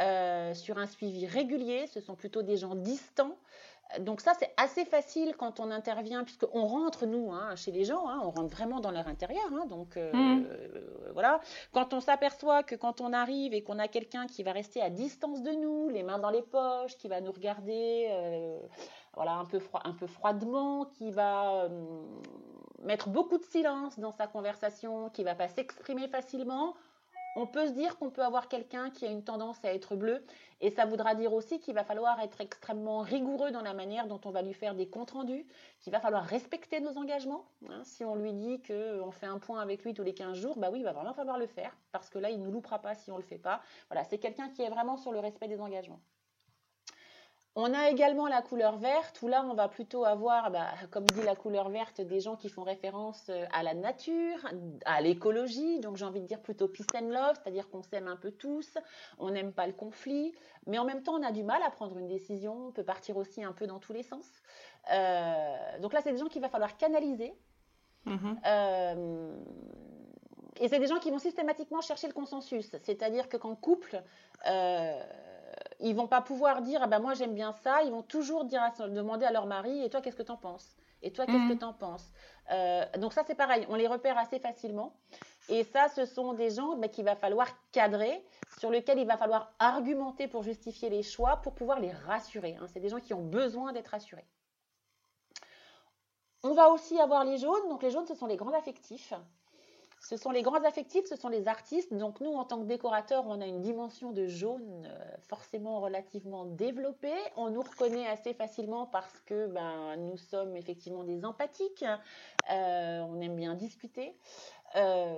Euh, sur un suivi régulier, ce sont plutôt des gens distants, donc ça, c'est assez facile quand on intervient, puisqu'on rentre, nous, hein, chez les gens, hein, on rentre vraiment dans leur intérieur. Hein, donc euh, mmh. euh, voilà, quand on s'aperçoit que quand on arrive et qu'on a quelqu'un qui va rester à distance de nous, les mains dans les poches, qui va nous regarder euh, voilà, un, peu un peu froidement, qui va mettre beaucoup de silence dans sa conversation, qui va pas s'exprimer facilement, on peut se dire qu'on peut avoir quelqu'un qui a une tendance à être bleu et ça voudra dire aussi qu'il va falloir être extrêmement rigoureux dans la manière dont on va lui faire des comptes rendus, qu'il va falloir respecter nos engagements. Hein. si on lui dit qu'on fait un point avec lui tous les 15 jours, bah oui, il va vraiment falloir le faire parce que là, il ne nous loupera pas si on ne le fait pas. Voilà, c'est quelqu'un qui est vraiment sur le respect des engagements. On a également la couleur verte, où là, on va plutôt avoir, bah, comme dit la couleur verte, des gens qui font référence euh, à la nature, à l'écologie, donc j'ai envie de dire plutôt peace and love, c'est-à-dire qu'on s'aime un peu tous, on n'aime pas le conflit, mais en même temps, on a du mal à prendre une décision, on peut partir aussi un peu dans tous les sens. Euh, donc là, c'est des gens qu'il va falloir canaliser. Mm-hmm. Euh, et c'est des gens qui vont systématiquement chercher le consensus, c'est-à-dire que qu'en couple, ils vont pas pouvoir dire ah ben moi j'aime bien ça. Ils vont toujours dire demander à leur mari et toi qu'est-ce que tu en penses? Et toi qu'est-ce que mhm. tu en penses? Euh, Donc ça c'est pareil, on les repère assez facilement. Et ça, ce sont des gens ben, qu'il va falloir cadrer, sur lesquels il va falloir argumenter pour justifier les choix, pour pouvoir les rassurer. Hein. C'est des gens qui ont besoin d'être rassurés. On va aussi avoir les jaunes. Donc les jaunes, ce sont les grands affectifs. Ce sont les grands affectifs, ce sont les artistes. Donc nous, en tant que décorateurs, on a une dimension de jaune euh, forcément relativement développée. On nous reconnaît assez facilement parce que ben, nous sommes effectivement des empathiques. Euh, on aime bien discuter. Euh,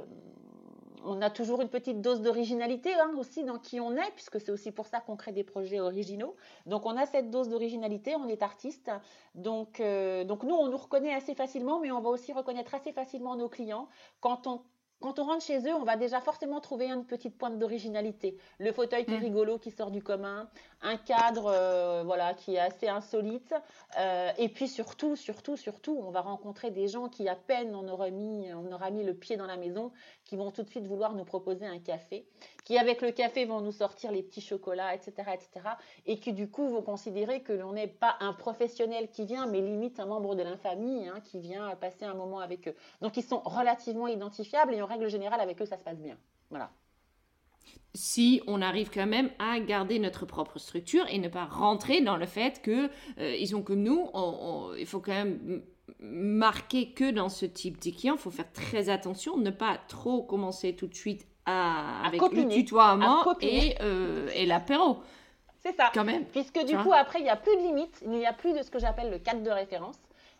on a toujours une petite dose d'originalité hein, aussi dans qui on est, puisque c'est aussi pour ça qu'on crée des projets originaux. Donc on a cette dose d'originalité, on est artiste. Donc, donc nous, on nous reconnaît assez facilement, mais on va aussi reconnaître assez facilement nos clients quand on quand on rentre chez eux, on va déjà forcément trouver une petite pointe d'originalité. Le fauteuil qui est mm. rigolo, qui sort du commun, un cadre euh, voilà, qui est assez insolite. Euh, et puis surtout, surtout, surtout, on va rencontrer des gens qui, à peine on aura, mis, on aura mis le pied dans la maison, qui vont tout de suite vouloir nous proposer un café, qui avec le café vont nous sortir les petits chocolats, etc. etc. et qui du coup vont considérer que l'on n'est pas un professionnel qui vient, mais limite un membre de l'infamie hein, qui vient passer un moment avec eux. Donc ils sont relativement identifiables et en règle générale avec eux ça se passe bien. Voilà si on arrive quand même à garder notre propre structure et ne pas rentrer dans le fait que euh, ils ont comme nous, il faut quand même marquer que dans ce type client, il faut faire très attention, ne pas trop commencer tout de suite à, avec le tutoiement et, euh, et l'apéro. C'est ça. Quand même. Puisque du coup, après, il n'y a plus de limite, il n'y a plus de ce que j'appelle le cadre de référence.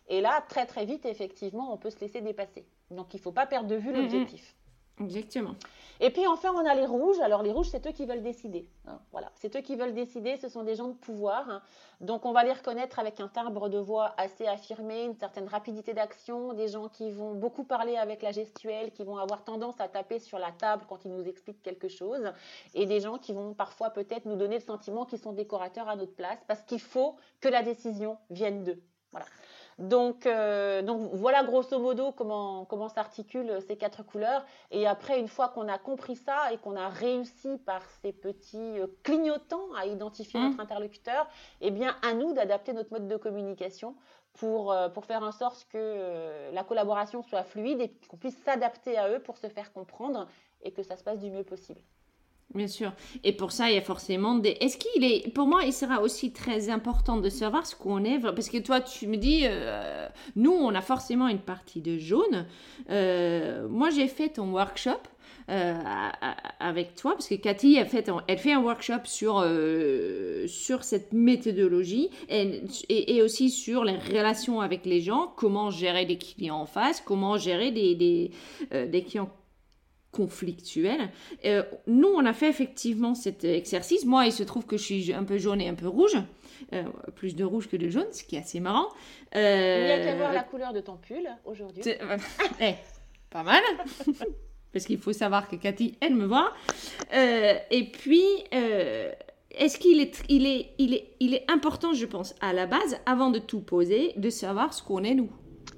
Et là, très très vite, effectivement, on peut se laisser dépasser. Donc, il ne faut pas perdre de vue l'objectif. Exactement. Et puis enfin, on a les rouges. Alors les rouges, c'est eux qui veulent décider. Hein. voilà, c'est eux qui veulent décider. Ce sont des gens de pouvoir. Hein. Donc on va les reconnaître avec un timbre de voix assez affirmé, une certaine rapidité d'action, des gens qui vont beaucoup parler avec la gestuelle, qui vont avoir tendance à taper sur la table quand ils nous expliquent quelque chose, et des gens qui vont parfois peut-être nous donner le sentiment qu'ils sont décorateurs à notre place, parce qu'il faut que la décision vienne d'eux. Voilà. Donc, euh, donc voilà grosso modo comment, comment s'articulent ces quatre couleurs. Et après, une fois qu'on a compris ça et qu'on a réussi par ces petits euh, clignotants à identifier mmh. notre interlocuteur, eh bien à nous d'adapter notre mode de communication pour, euh, pour faire en sorte que la collaboration soit fluide et qu'on puisse s'adapter à eux pour se faire comprendre et que ça se passe du mieux possible. Bien sûr. Et pour ça, il y a forcément des. Est-ce qu'il est. Pour moi, il sera aussi très important de savoir ce qu'on est. Parce que toi, tu me dis, euh, nous, on a forcément une partie de jaune. Euh, moi, j'ai fait ton workshop. Euh, avec toi, parce que Cathy a fait, elle fait un workshop sur, sur cette méthodologie et, et, aussi sur les relations avec les gens, comment gérer des clients en face, comment gérer des, des clients conflictuel. Euh, nous, on a fait effectivement cet exercice. Moi, il se trouve que je suis un peu jaune et un peu rouge. Euh, plus de rouge que de jaune, ce qui est assez marrant. Euh, il y a qu'à voir la couleur de ton pull aujourd'hui. Eh, pas mal. Parce qu'il faut savoir que Cathy, elle me voit. et puis, est-ce qu'il est, il est, il est, il est important, je pense, à la base, avant de tout poser, de savoir ce qu'on est nous?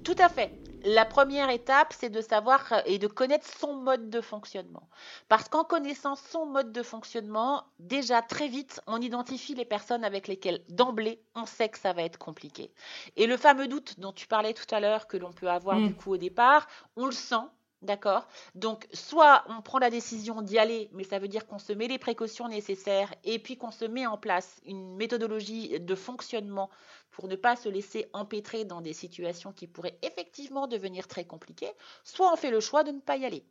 Tout à fait la première étape, c'est de savoir euh, et de connaître son mode de fonctionnement. Parce qu'en connaissant son mode de fonctionnement, déjà très vite, on identifie les personnes avec lesquelles d'emblée, on sait que ça va être compliqué. Et le fameux doute dont tu parlais tout à l'heure, que l'on peut avoir mm. du coup au départ, on le sent, D'accord Donc, soit on prend la décision d'y aller, mais ça veut dire qu'on se met les précautions nécessaires et puis qu'on se met en place une méthodologie de fonctionnement pour ne pas se laisser empêtrer dans des situations qui pourraient effectivement devenir très compliquées, soit on fait le choix de ne pas y aller.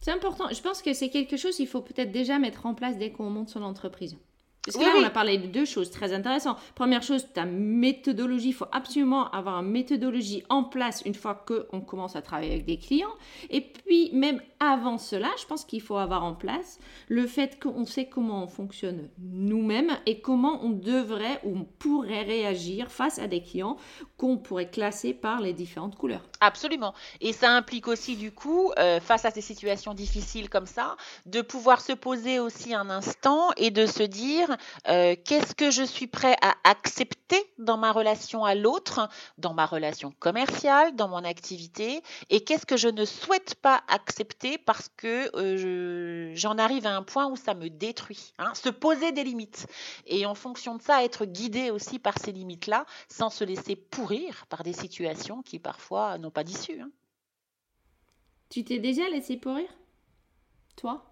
C'est important. Je pense que c'est quelque chose qu'il faut peut-être déjà mettre en place dès qu'on monte son entreprise. Parce que là, on a parlé de deux choses très intéressantes. Première chose, ta méthodologie. Il faut absolument avoir une méthodologie en place une fois qu'on commence à travailler avec des clients. Et puis, même avant cela, je pense qu'il faut avoir en place le fait qu'on sait comment on fonctionne nous-mêmes et comment on devrait ou on pourrait réagir face à des clients qu'on pourrait classer par les différentes couleurs. Absolument. Et ça implique aussi, du coup, euh, face à ces situations difficiles comme ça, de pouvoir se poser aussi un instant et de se dire euh, qu'est-ce que je suis prêt à accepter dans ma relation à l'autre, dans ma relation commerciale, dans mon activité, et qu'est-ce que je ne souhaite pas accepter parce que euh, j'en arrive à un point où ça me détruit. Hein. Se poser des limites. Et en fonction de ça, être guidé aussi par ces limites-là, sans se laisser pourrir par des situations qui parfois n'ont pas d'issue. Hein. Tu t'es déjà laissé pourrir? Toi?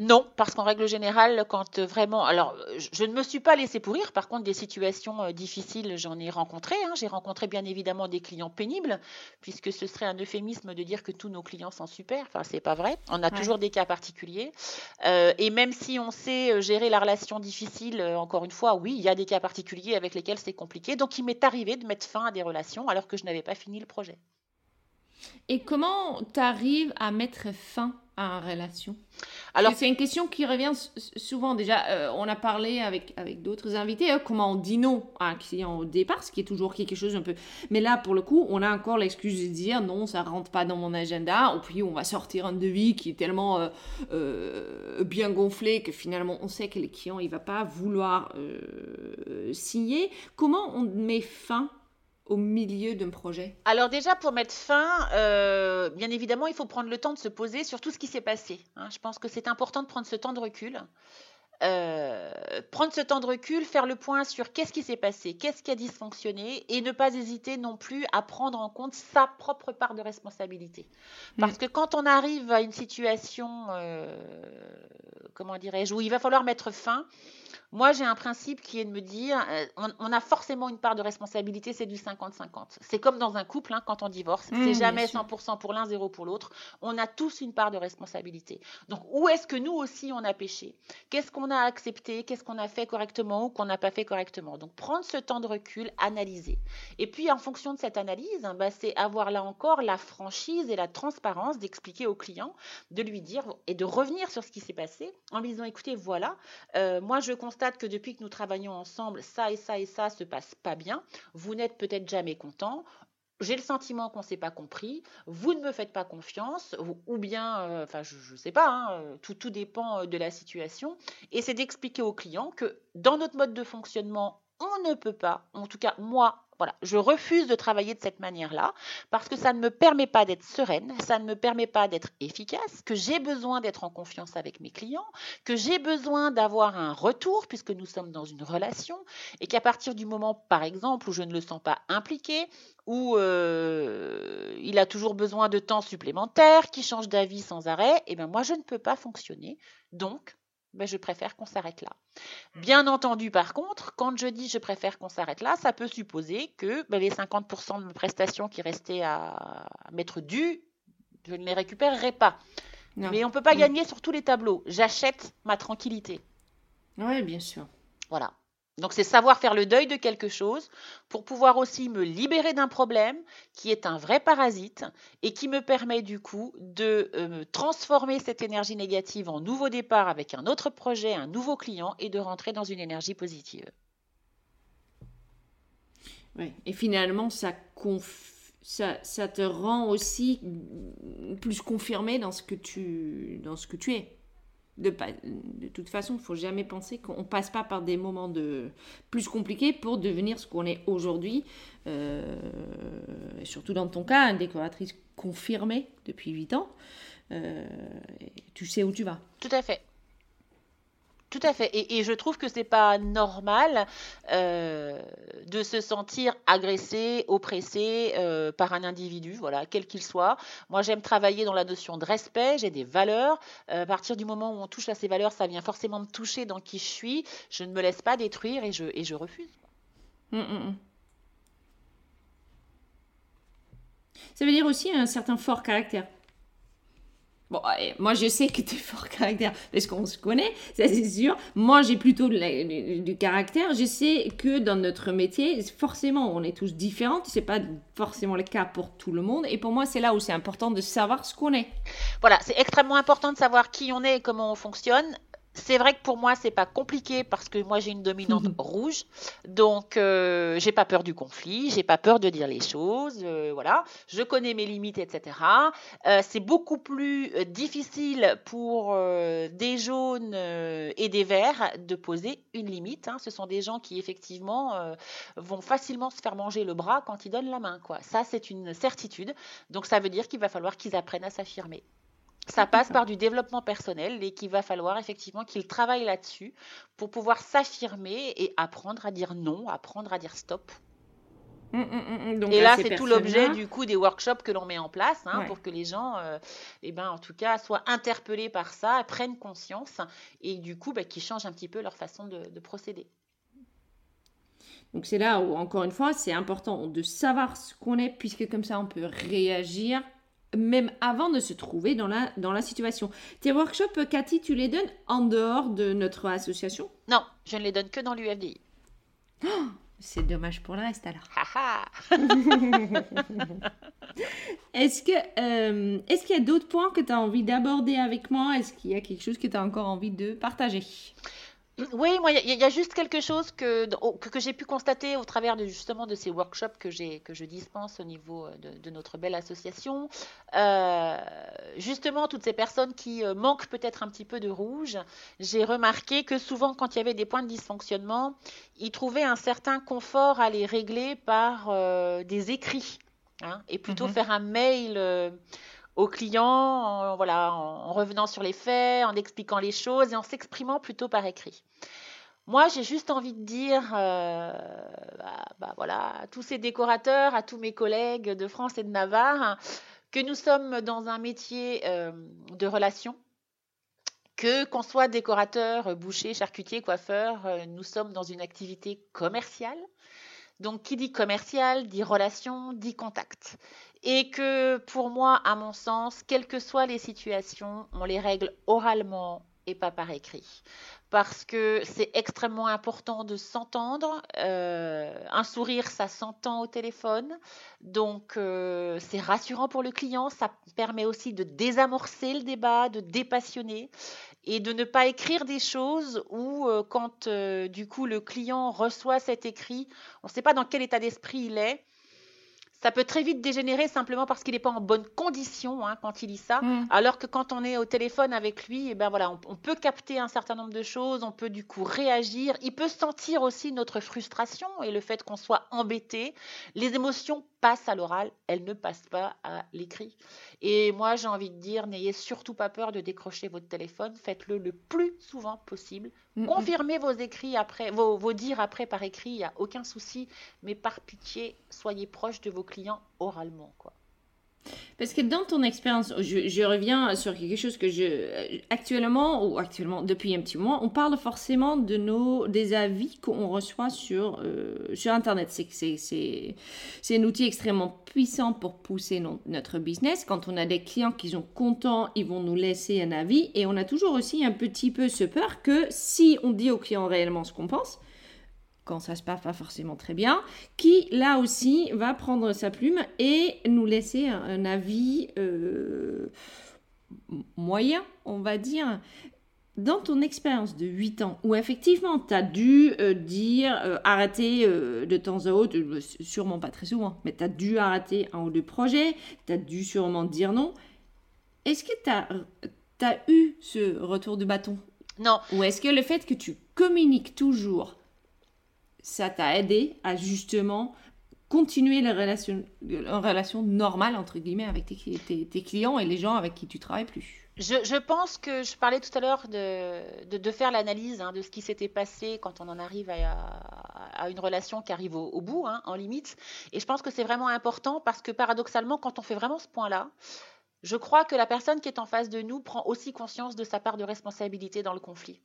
Non, parce qu'en règle générale, quand vraiment. Alors, je ne me suis pas laissé pourrir. Par contre, des situations euh, difficiles, j'en ai rencontré. Hein. J'ai rencontré bien évidemment des clients pénibles, puisque ce serait un euphémisme de dire que tous nos clients sont super. Enfin, c'est pas vrai. On a toujours des cas particuliers. Euh, et même si on sait euh, gérer la relation difficile, encore une fois, oui, il y a des cas particuliers avec lesquels c'est compliqué. Donc, il m'est arrivé de mettre fin à des relations alors que je n'avais pas fini le projet. Et comment tu arrives à mettre fin à une relation? Alors, c'est une question qui revient souvent. Déjà, euh, on a parlé avec, avec d'autres invités, hein, comment on dit non à un client au départ, ce qui est toujours quelque chose un peu. Mais là, pour le coup, on a encore l'excuse de dire non, ça rentre pas dans mon agenda, ou puis on va sortir un devis qui est tellement euh, euh, bien gonflé que finalement on sait que le client il va pas vouloir signer. Comment on met fin au milieu d'un projet? Alors déjà, pour mettre fin, euh, bien évidemment, il faut prendre le temps de se poser sur tout ce qui s'est passé. Hein. Je pense que c'est important de prendre ce temps de recul. Euh, prendre ce temps de recul, faire le point sur qu'est-ce qui s'est passé, qu'est-ce qui a dysfonctionné, et ne pas hésiter non plus à prendre en compte sa propre part de responsabilité. Mm. Parce que quand on arrive à une situation, euh, comment dirais-je, où il va falloir mettre fin, moi, j'ai un principe qui est de me dire, euh, on, a forcément une part de responsabilité, c'est du 50-50. C'est comme dans un couple, hein, quand on divorce, mmh, c'est jamais 100% pour l'un, zéro pour l'autre. On a tous une part de responsabilité. Donc, où est-ce que nous aussi on a péché Qu'est-ce qu'on a accepté Qu'est-ce qu'on a fait correctement ou qu'on n'a pas fait correctement Donc, prendre ce temps de recul, analyser. Et puis, en fonction de cette analyse, hein, bah, c'est avoir là encore la franchise et la transparence d'expliquer au client, de lui dire et de revenir sur ce qui s'est passé en lui disant, écoutez, voilà, euh, moi je constate que depuis que nous travaillons ensemble, ça et ça et ça se passe pas bien. Vous n'êtes peut-être jamais content. J'ai le sentiment qu'on ne s'est pas compris, vous ne me faites pas confiance, ou, bien, euh, enfin, je ne sais pas, hein, euh, tout, dépend euh, de la situation. Et c'est d'expliquer au client que dans notre mode de fonctionnement, on ne peut pas, en tout cas moi, Voilà, je refuse de travailler de cette manière-là parce que ça ne me permet pas d'être sereine, ça ne me permet pas d'être efficace, que j'ai besoin d'être en confiance avec mes clients, que j'ai besoin d'avoir un retour puisque nous sommes dans une relation et qu'à partir du moment, par exemple, où je ne le sens pas impliqué, où euh, il a toujours besoin de temps supplémentaire, qui change d'avis sans arrêt, et eh bien moi je ne peux pas fonctionner. Donc, ben, je préfère qu'on s'arrête là. Mmh. Bien entendu, par contre, quand je dis je préfère qu'on s'arrête là, ça peut supposer que ben, les 50% de mes prestations qui restaient à mettre dû, je ne les récupérerai pas. Mais on ne peut pas mmh. gagner sur tous les tableaux. J'achète ma tranquillité. Oui, bien sûr. Voilà. Donc c'est savoir faire le deuil de quelque chose pour pouvoir aussi me libérer d'un problème qui est un vrai parasite et qui me permet du coup de euh, transformer cette énergie négative en nouveau départ avec un autre projet, un nouveau client et de rentrer dans une énergie positive. Oui, et finalement ça, ça, ça te rend aussi plus confirmé dans ce que tu, dans ce que tu es de, toute façon, il faut jamais penser qu'on passe pas par des moments de plus compliqués pour devenir ce qu'on est aujourd'hui. Euh, surtout dans ton cas, une décoratrice confirmée depuis 8 ans. Euh, tu sais où tu vas. Tout à fait. Tout à fait. Et, je trouve que c'est pas normal euh, de se sentir agressé, oppressé euh, par un individu, voilà, quel qu'il soit. Moi, j'aime travailler dans la notion de respect. J'ai des valeurs. Euh, à partir du moment où on touche à ces valeurs, ça vient forcément me toucher dans qui je suis. Je ne me laisse pas détruire et je, refuse. Hum, hum, hum. Ça veut dire aussi un certain fort caractère. Bon, moi je sais que tu es fort caractère parce qu'on se connaît, ça c'est sûr. Moi j'ai plutôt du caractère. Je sais que dans notre métier, forcément, on est tous différents. C'est pas forcément le cas pour tout le monde. Et pour moi, c'est là où c'est important de savoir ce qu'on est. Voilà, c'est extrêmement important de savoir qui on est et comment on fonctionne. C'est vrai que pour moi, c'est pas compliqué parce que moi, j'ai une dominante rouge. Donc, euh, j'ai pas peur du conflit, j'ai pas peur de dire les choses. Euh, voilà. Je connais mes limites, etc. Euh, c'est beaucoup plus difficile pour des jaunes et des verts de poser une limite. Hein. Ce sont des gens qui, effectivement, vont facilement se faire manger le bras quand ils donnent la main. Quoi. Ça, c'est une certitude. Donc, ça veut dire qu'il va falloir qu'ils apprennent à s'affirmer. Ça passe par du développement personnel et qu'il va falloir effectivement qu'il travaille là-dessus pour pouvoir s'affirmer et apprendre à dire non, apprendre à dire stop. Hum, hum, hum, et là, c'est tout l'objet du coup des workshops que l'on met en place hein, pour que les gens, euh, eh ben, en tout cas, soient interpellés par ça, prennent conscience et du coup, bah, qu'ils changent un petit peu leur façon de procéder. Donc c'est là où, encore une fois, c'est important de savoir ce qu'on est, puisque comme ça, on peut réagir même avant de se trouver dans la, dans la situation. Tes workshops, Cathy, tu les donnes en dehors de notre association? Non, je ne les donne que dans l'UFDI. Oh, c'est dommage pour le reste alors. est-ce que euh, est-ce qu'il y a d'autres points que tu as envie d'aborder avec moi? Est-ce qu'il y a quelque chose que tu as encore envie de partager? Oui, moi, il y, a juste quelque chose que, que, j'ai pu constater au travers de, justement de ces workshops que, que je dispense au niveau euh, de, notre belle association. Euh, justement, toutes ces personnes qui euh, manquent peut-être un petit peu de rouge, j'ai remarqué que souvent, quand il y avait des points de dysfonctionnement, ils trouvaient un certain confort à les régler par des écrits. Hein, et plutôt mmh faire un mail au client en, voilà, en revenant sur les faits, en expliquant les choses et en s'exprimant plutôt par écrit. Moi, j'ai juste envie de dire euh, bah, bah, voilà, à tous ces décorateurs, à tous mes collègues de France et de Navarre, que nous sommes dans un métier euh, de relation, que qu'on soit décorateur, boucher, charcutier, coiffeur, euh, nous sommes dans une activité commerciale. Donc, qui dit commercial dit relation, dit contact et que pour moi, à mon sens, quelles que soient les situations, on les règle oralement et pas par écrit. Parce que c'est extrêmement important de s'entendre. Euh, un sourire, ça s'entend au téléphone. Donc, euh, c'est rassurant pour le client. Ça permet aussi de désamorcer le débat, de dépassionner et de ne pas écrire des choses où, euh, quand du coup le client reçoit cet écrit, on ne sait pas dans quel état d'esprit il est ça peut très vite dégénérer simplement parce qu'il n'est pas en bonne condition hein, quand il lit ça. Mm. Alors que quand on est au téléphone avec lui, et ben voilà, on, on peut capter un certain nombre de choses, on peut du coup réagir. Il peut sentir aussi notre frustration et le fait qu'on soit embêté. Les émotions passent à l'oral, elles ne passent pas à l'écrit. Et moi, j'ai envie de dire, n'ayez surtout pas peur de décrocher votre téléphone. Faites-le le plus souvent possible. Mm, mm. Confirmez vos écrits après, vos, vos dires après par écrit, il n'y a aucun souci. Mais par pitié, soyez proche de vos clients oralement. Parce que dans ton expérience, je, reviens sur quelque chose que je actuellement ou actuellement depuis un petit moment, on parle forcément de nos des avis qu'on reçoit sur euh, sur internet. C'est c'est un outil extrêmement puissant pour pousser notre business. Quand on a des clients qui sont contents, ils vont nous laisser un avis et on a toujours aussi un petit peu ce peur que si on dit aux clients réellement ce qu'on pense, quand ça se passe pas forcément très bien, qui là aussi va prendre sa plume et nous laisser un, un avis euh, moyen, on va dire. Dans ton expérience de 8 ans, où effectivement tu as dû euh, dire euh, arrêter euh, de temps à autre, sûrement pas très souvent, mais tu as dû arrêter un ou deux projets, tu as dû sûrement dire non. Est-ce que tu as, eu ce retour de bâton? Non, ou est-ce que le fait que tu communiques toujours, ça t'a aidé à justement continuer la relation, une relation normale, entre guillemets, avec tes, clients et les gens avec qui tu travailles plus? Je, pense que je parlais tout à l'heure de, faire l'analyse hein, de ce qui s'était passé quand on en arrive à, une relation qui arrive au, au bout, hein, en limite. Et je pense que c'est vraiment important parce que paradoxalement, quand on fait vraiment ce point-là, je crois que la personne qui est en face de nous prend aussi conscience de sa part de responsabilité dans le conflit.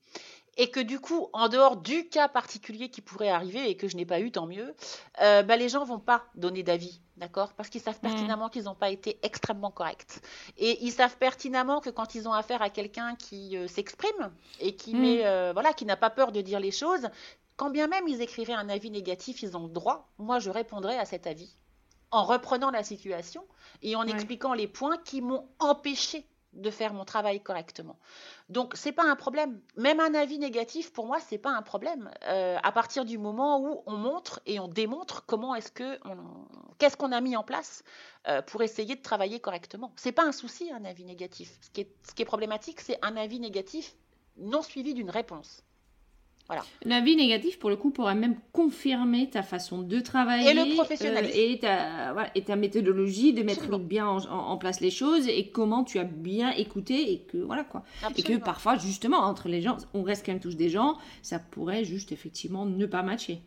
Et que du coup, en dehors du cas particulier qui pourrait arriver et que je n'ai pas eu, tant mieux, euh, bah, les gens vont pas donner d'avis, d'accord? Parce qu'ils savent Mm. pertinemment qu'ils n'ont pas été extrêmement corrects. Et ils savent pertinemment que quand ils ont affaire à quelqu'un qui euh, s'exprime et qui Mm. met, euh, voilà, qui n'a pas peur de dire les choses, quand bien même ils écriraient un avis négatif, ils ont le droit. Moi, je répondrai à cet avis en reprenant la situation et en Ouais. expliquant les points qui m'ont empêché de faire mon travail correctement. Donc c'est pas un problème. Même un avis négatif pour moi c'est pas un problème. Euh, à partir du moment où on montre et on démontre comment est-ce que qu'est-ce qu'on a mis en place euh, pour essayer de travailler correctement. C'est pas un souci un avis négatif. Ce qui est, ce qui est problématique c'est un avis négatif non suivi d'une réponse. Un avis négatif, pour le coup, pourrait même confirmer ta façon de travailler Et le professionnalisme. euh, et, ta, voilà, et ta méthodologie de mettre Absolument. bien en, place les choses et comment tu as bien écouté et que voilà quoi. Et que parfois, justement, entre les gens, on reste quand même tous des gens, ça pourrait juste effectivement ne pas matcher.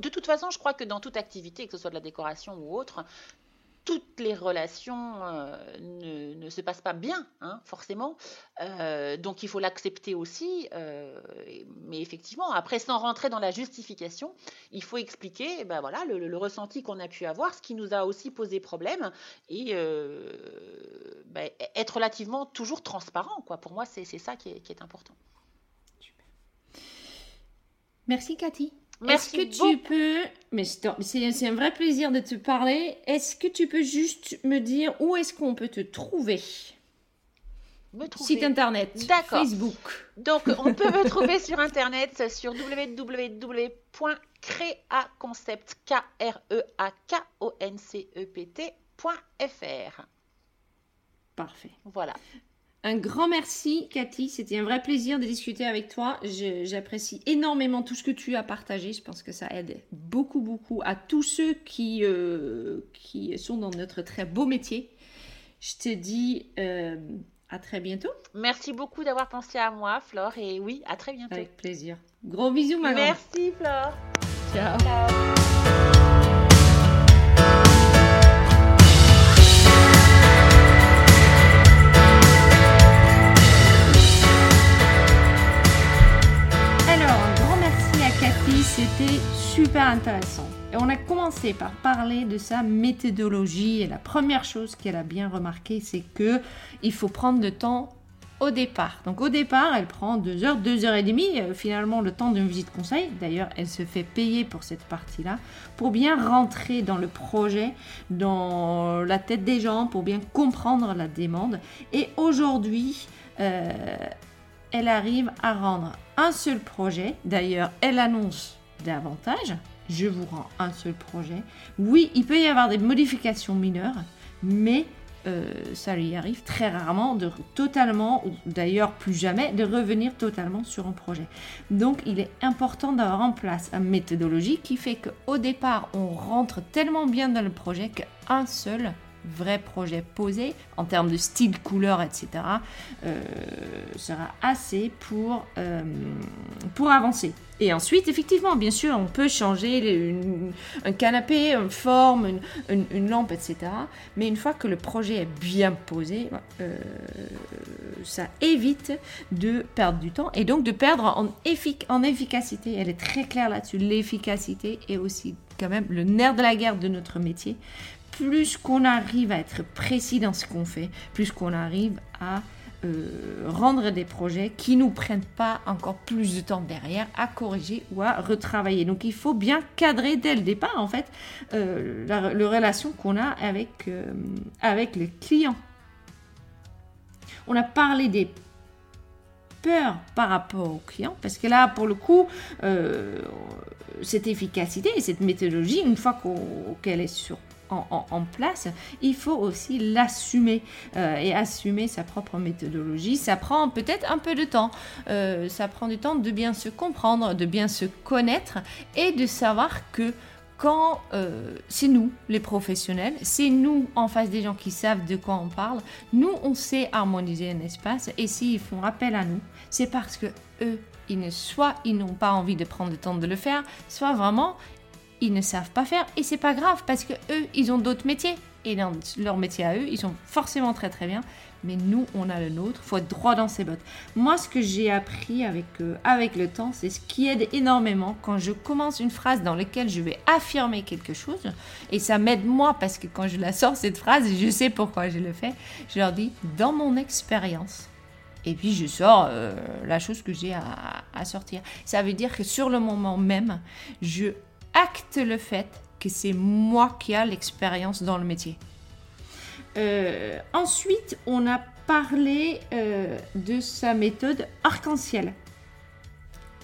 De toute façon, je crois que dans toute activité, que ce soit de la décoration ou autre, toutes les relations euh, ne, se passent pas bien, hein, forcément. Euh, donc il faut l'accepter aussi. euh, mais effectivement, après, sans rentrer dans la justification, il faut expliquer eh ben voilà, le, ressenti qu'on a pu avoir, ce qui nous a aussi posé problème, et ben, être relativement toujours transparent. Quoi. Pour moi, c'est ça qui est important. Merci Cathy. Merci Est-ce que beaucoup. tu peux, mais c'est un vrai plaisir de te parler. Est-ce que tu peux juste me dire où est-ce qu'on peut te trouver? Me trouver. Site internet, D'accord. Facebook. Donc, on peut me trouver sur Internet sur www.créaconcept, K-R-E-A-K-O-N-C-E-P-T.fr. Parfait. Voilà. Un grand merci, Cathy. C'était un vrai plaisir de discuter avec toi. J'apprécie énormément tout ce que tu as partagé. Je pense que ça aide beaucoup, beaucoup à tous ceux qui, euh, qui sont dans notre très beau métier. Je te dis euh, à très bientôt. Merci beaucoup d'avoir pensé à moi, Flore. Et oui, à très bientôt. Avec plaisir. Gros bisous, ma. Merci, Flore. Ciao. Alors, super intéressant. Et on a commencé par parler de sa méthodologie et la première chose qu'elle a bien remarqué, c'est que il faut prendre le temps au départ. Donc au départ, elle prend deux heures, deux heures et demie, euh, finalement le temps d'une visite conseil. D'ailleurs, elle se fait payer pour cette partie-là, pour bien rentrer dans le projet, dans la tête des gens, pour bien comprendre la demande. Et aujourd'hui, euh, elle arrive à rendre un seul projet. D'ailleurs, elle annonce davantage. je vous rends un seul projet. Oui, il peut y avoir des modifications mineures, mais euh, ça lui arrive très rarement de totalement, ou d'ailleurs plus jamais, de revenir totalement sur un projet. Donc il est important d'avoir en place une méthodologie qui fait qu'au départ, on rentre tellement bien dans le projet qu'un seul vrai projet posé en termes de style, couleur, etc., euh, sera assez pour, euh, pour avancer. Et ensuite, effectivement, bien sûr, on peut changer un canapé, une forme, une, lampe, etc. Mais une fois que le projet est bien posé, euh, ça évite de perdre du temps et donc de perdre en, en efficacité. Elle est très claire là-dessus. L'efficacité est aussi quand même le nerf de la guerre de notre métier plus qu'on arrive à être précis dans ce qu'on fait, plus qu'on arrive à euh, rendre des projets qui nous prennent pas encore plus de temps derrière à corriger ou à retravailler. Donc il faut bien cadrer dès le départ en fait euh, la, relation qu'on a avec, euh, avec les clients. On a parlé des peurs par rapport aux clients parce que là pour le coup cette efficacité et cette méthodologie une fois qu'elle est sur en, place, il faut aussi l'assumer euh, et assumer sa propre méthodologie. Ça prend peut-être un peu de temps. Euh, ça prend du temps de bien se comprendre, de bien se connaître et de savoir que quand euh, c'est nous, les professionnels, c'est nous en face des gens qui savent de quoi on parle, nous, on sait harmoniser un espace et s'ils font appel à nous, c'est parce que eux, ils ne, soit ils n'ont pas envie de prendre le temps de le faire, soit vraiment ils ne savent pas faire et c'est pas grave parce que eux, ils ont d'autres métiers et dans leur métier à eux, ils sont forcément très très bien. Mais nous, on a le nôtre. Faut être droit dans ses bottes. Moi, ce que j'ai appris avec euh, avec le temps, c'est ce qui aide énormément quand je commence une phrase dans laquelle je vais affirmer quelque chose. Et ça m'aide moi parce que quand je la sors cette phrase, je sais pourquoi je le fais. Je leur dis dans mon expérience. Et puis je sors euh, la chose que j'ai à, à sortir. Ça veut dire que sur le moment même, je acte le fait que c'est moi qui a l'expérience dans le métier. Euh, ensuite, on a parlé euh, de sa méthode arc-en-ciel.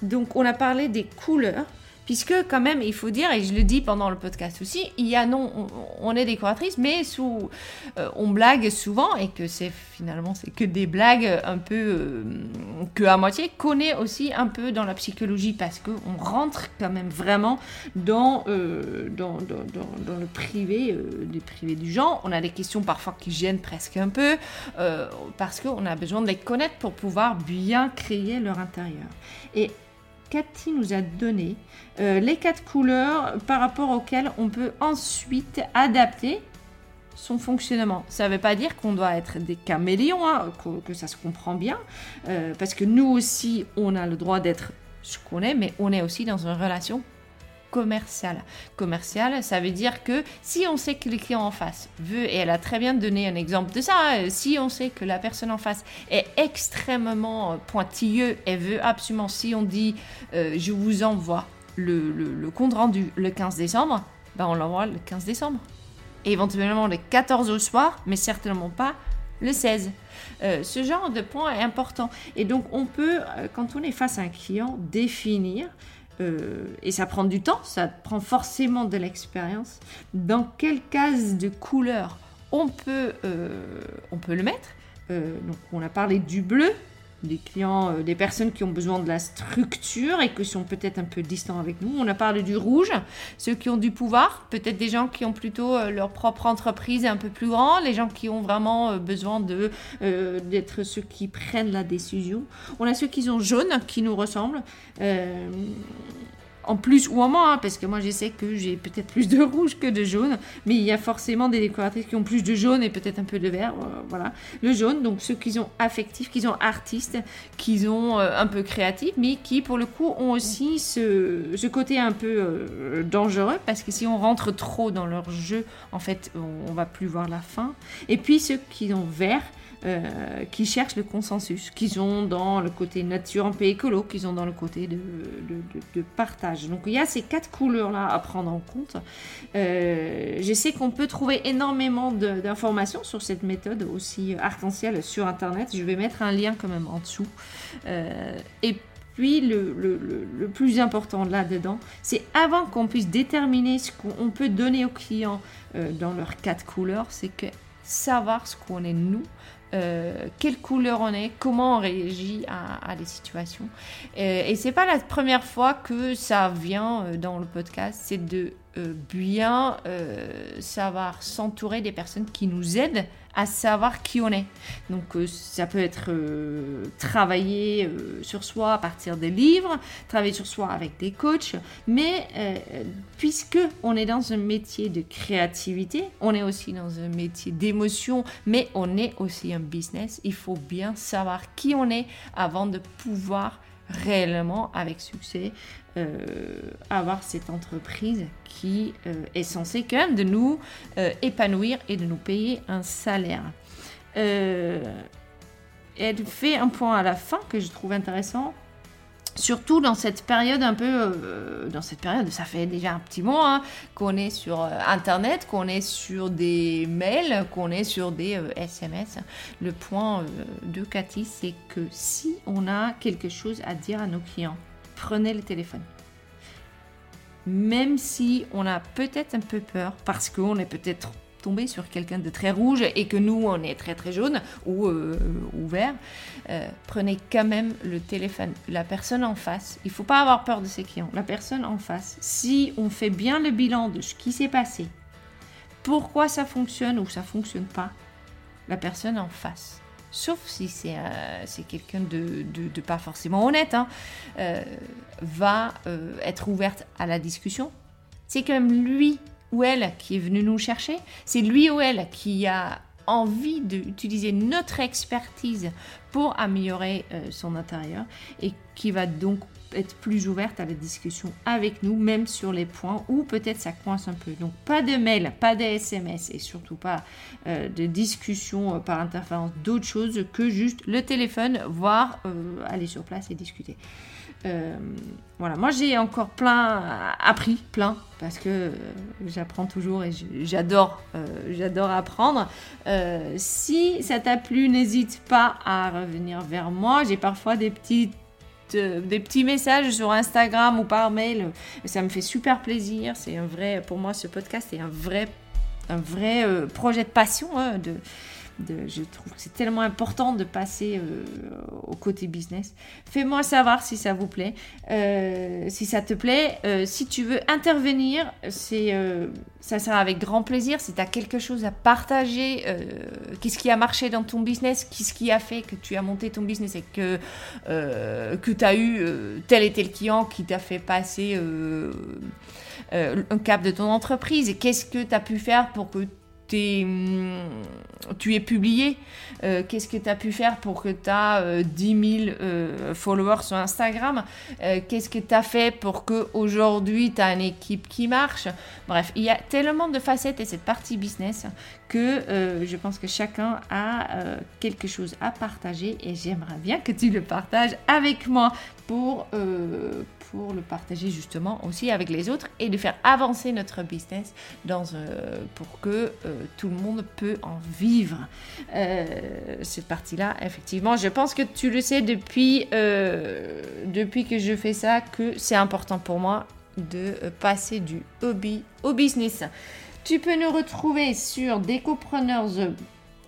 Donc, on a parlé des couleurs puisque quand même, il faut dire, et je le dis pendant le podcast aussi, il y a non, on, est décoratrice, mais sous, euh, on blague souvent, et que c'est finalement, c'est que des blagues un peu, euh, que à moitié, qu'on est aussi un peu dans la psychologie, parce qu'on rentre quand même vraiment dans, euh, dans, dans, le privé, des privés du genre. On a des questions parfois qui gênent presque un peu, parce qu'on a besoin de les connaître pour pouvoir bien créer leur intérieur. Et Cathy nous a donné euh, les quatre couleurs par rapport auxquelles on peut ensuite adapter son fonctionnement. Ça ne veut pas dire qu'on doit être des caméléons, hein, que, ça se comprend bien, euh, parce que nous aussi, on a le droit d'être ce qu'on est, mais on est aussi dans une relation commercial. Commercial, ça veut dire que si on sait que le client en face veut, et elle a très bien donné un exemple de ça, euh, si on sait que la personne en face est extrêmement euh, pointilleux et veut absolument, si on dit euh, je vous envoie le, compte rendu le 15 décembre, ben on l'envoie le 15 décembre. Et éventuellement le 14 au soir, mais certainement pas le 16. ce genre de point est important. Et donc on peut, quand on est face à un client, définir euh, et ça prend du temps, ça prend forcément de l'expérience. Dans quelle case de couleur on peut, euh, on peut le mettre? Euh, Donc on a parlé du bleu, des clients, euh, des personnes qui ont besoin de la structure et qui sont peut-être un peu distants avec nous. On a parlé du rouge, ceux qui ont du pouvoir, peut-être des gens qui ont plutôt euh, leur propre entreprise un peu plus grand, les gens qui ont vraiment euh, besoin d'être ceux qui prennent la décision. On a ceux qui sont jaunes, qui nous ressemblent en plus ou en moins, hein, parce que moi je sais que j'ai peut-être plus de rouge que de jaune, mais il y a forcément des décoratrices qui ont plus de jaune et peut-être un peu de vert, euh, voilà. Le jaune, donc ceux qui sont affectifs, qui sont artistes, qui ont euh, un peu créatifs, mais qui pour le coup ont aussi ce, ce côté un peu euh, dangereux, parce que si on rentre trop dans leur jeu, en fait, on, on va plus voir la fin. Et puis ceux qui ont vert, euh, qui cherchent le consensus, qui sont dans le côté nature un peu écolo, qui sont dans le côté de, partage. Donc il y a ces quatre couleurs-là à prendre en compte. Euh, je sais qu'on peut trouver énormément d'informations sur cette méthode aussi arc-en-ciel sur Internet. Je vais mettre un lien quand même en dessous. Euh, et puis le, le, plus important là-dedans, c'est avant qu'on puisse déterminer ce qu'on peut donner aux clients euh, dans leurs quatre couleurs, c'est que savoir ce qu'on est nous, euh, quelle couleur on est, comment on réagit à, des situations. Euh, et c'est pas la première fois que ça vient euh, dans le podcast, c'est de bien savoir s'entourer des personnes qui nous aident à savoir qui on est. Donc euh, ça peut être euh, travailler euh, sur soi à partir des livres, travailler sur soi avec des coachs, mais puisque on est dans un métier de créativité, on est aussi dans un métier d'émotion, mais on est aussi un business, il faut bien savoir qui on est avant de pouvoir réellement avec succès euh, avoir cette entreprise qui euh, est censée quand même de nous euh, épanouir et de nous payer un salaire. elle fait un point à la fin que je trouve intéressant surtout dans cette période un peu, dans cette période, ça fait déjà un petit mois hein, qu'on est sur Internet, qu'on est sur des mails, qu'on est sur des SMS. Le point de Cathy, c'est que si on a quelque chose à dire à nos clients, prenez le téléphone. Même si on a peut-être un peu peur parce qu'on est peut-être tombé sur quelqu'un de très rouge et que nous on est très très jaune ou, euh, vert, euh, prenez quand même le téléphone. La personne en face, il faut pas avoir peur de ses clients. La personne en face, si on fait bien le bilan de ce qui s'est passé, pourquoi ça fonctionne ou ça fonctionne pas, la personne en face sauf si c'est euh, quelqu'un de, de, pas forcément honnête, hein, euh, va euh, être ouverte à la discussion. C'est quand même lui ou elle qui est venu nous chercher, c'est lui ou elle qui a envie d'utiliser notre expertise pour améliorer son intérieur et qui va donc être plus ouverte à la discussion avec nous, même sur les points où peut-être ça coince un peu. Donc pas de mail, pas de SMS et surtout pas euh, de discussion euh, par interférence d'autres choses que juste le téléphone, voire euh, aller sur place et discuter. voilà, moi j'ai encore plein appris, plein, parce que j'apprends toujours et j'adore, j'adore apprendre. si ça t'a plu, n'hésite pas à revenir vers moi. J'ai parfois des petites des petits messages sur Instagram ou par mail. Ça me fait super plaisir. C'est un vrai, pour moi, ce podcast est un vrai, un vrai euh, projet de passion. Hein, de, je trouve que c'est tellement important de passer euh, au côté business. Fais-moi savoir si ça vous plaît, euh, si ça te plaît. Euh, si tu veux intervenir, c'est, ça sera avec grand plaisir. Si tu as quelque chose à partager, qu'est-ce qui a marché dans ton business, qu'est-ce qui a fait que tu as monté ton business et que, que tu as eu tel et tel client qui t'a fait passer un cap de ton entreprise et qu'est-ce que tu as pu faire pour que Hum, tu es publié. Euh, qu'est-ce que tu as pu faire pour que tu as 10 000 followers sur Instagram? Euh, Qu'est-ce que tu as fait pour qu'aujourd'hui tu as une équipe qui marche? Bref, il y a tellement de facettes et cette partie business que euh, je pense que chacun a quelque chose à partager et j'aimerais bien que tu le partages avec moi pour, pour le partager justement aussi avec les autres et de faire avancer notre business dans, euh, pour que euh, tout le monde peut en vivre. Euh, cette partie-là, effectivement, je pense que tu le sais depuis, depuis que je fais ça, que c'est important pour moi de passer du hobby au business. Tu peux nous retrouver sur Decopreneurs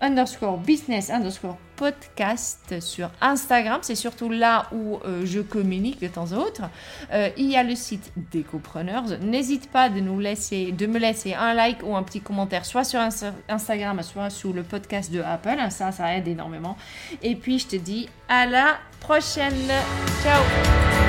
underscore business underscore podcast sur Instagram. C'est surtout là où euh, je communique de temps en autre. Euh, il y a le site Décopreneurs. N'hésite pas de nous laisser, de me laisser un like ou un petit commentaire, soit sur Instagram, soit sur le podcast de Apple. Ça, ça aide énormément. Et puis, je te dis à la prochaine. Ciao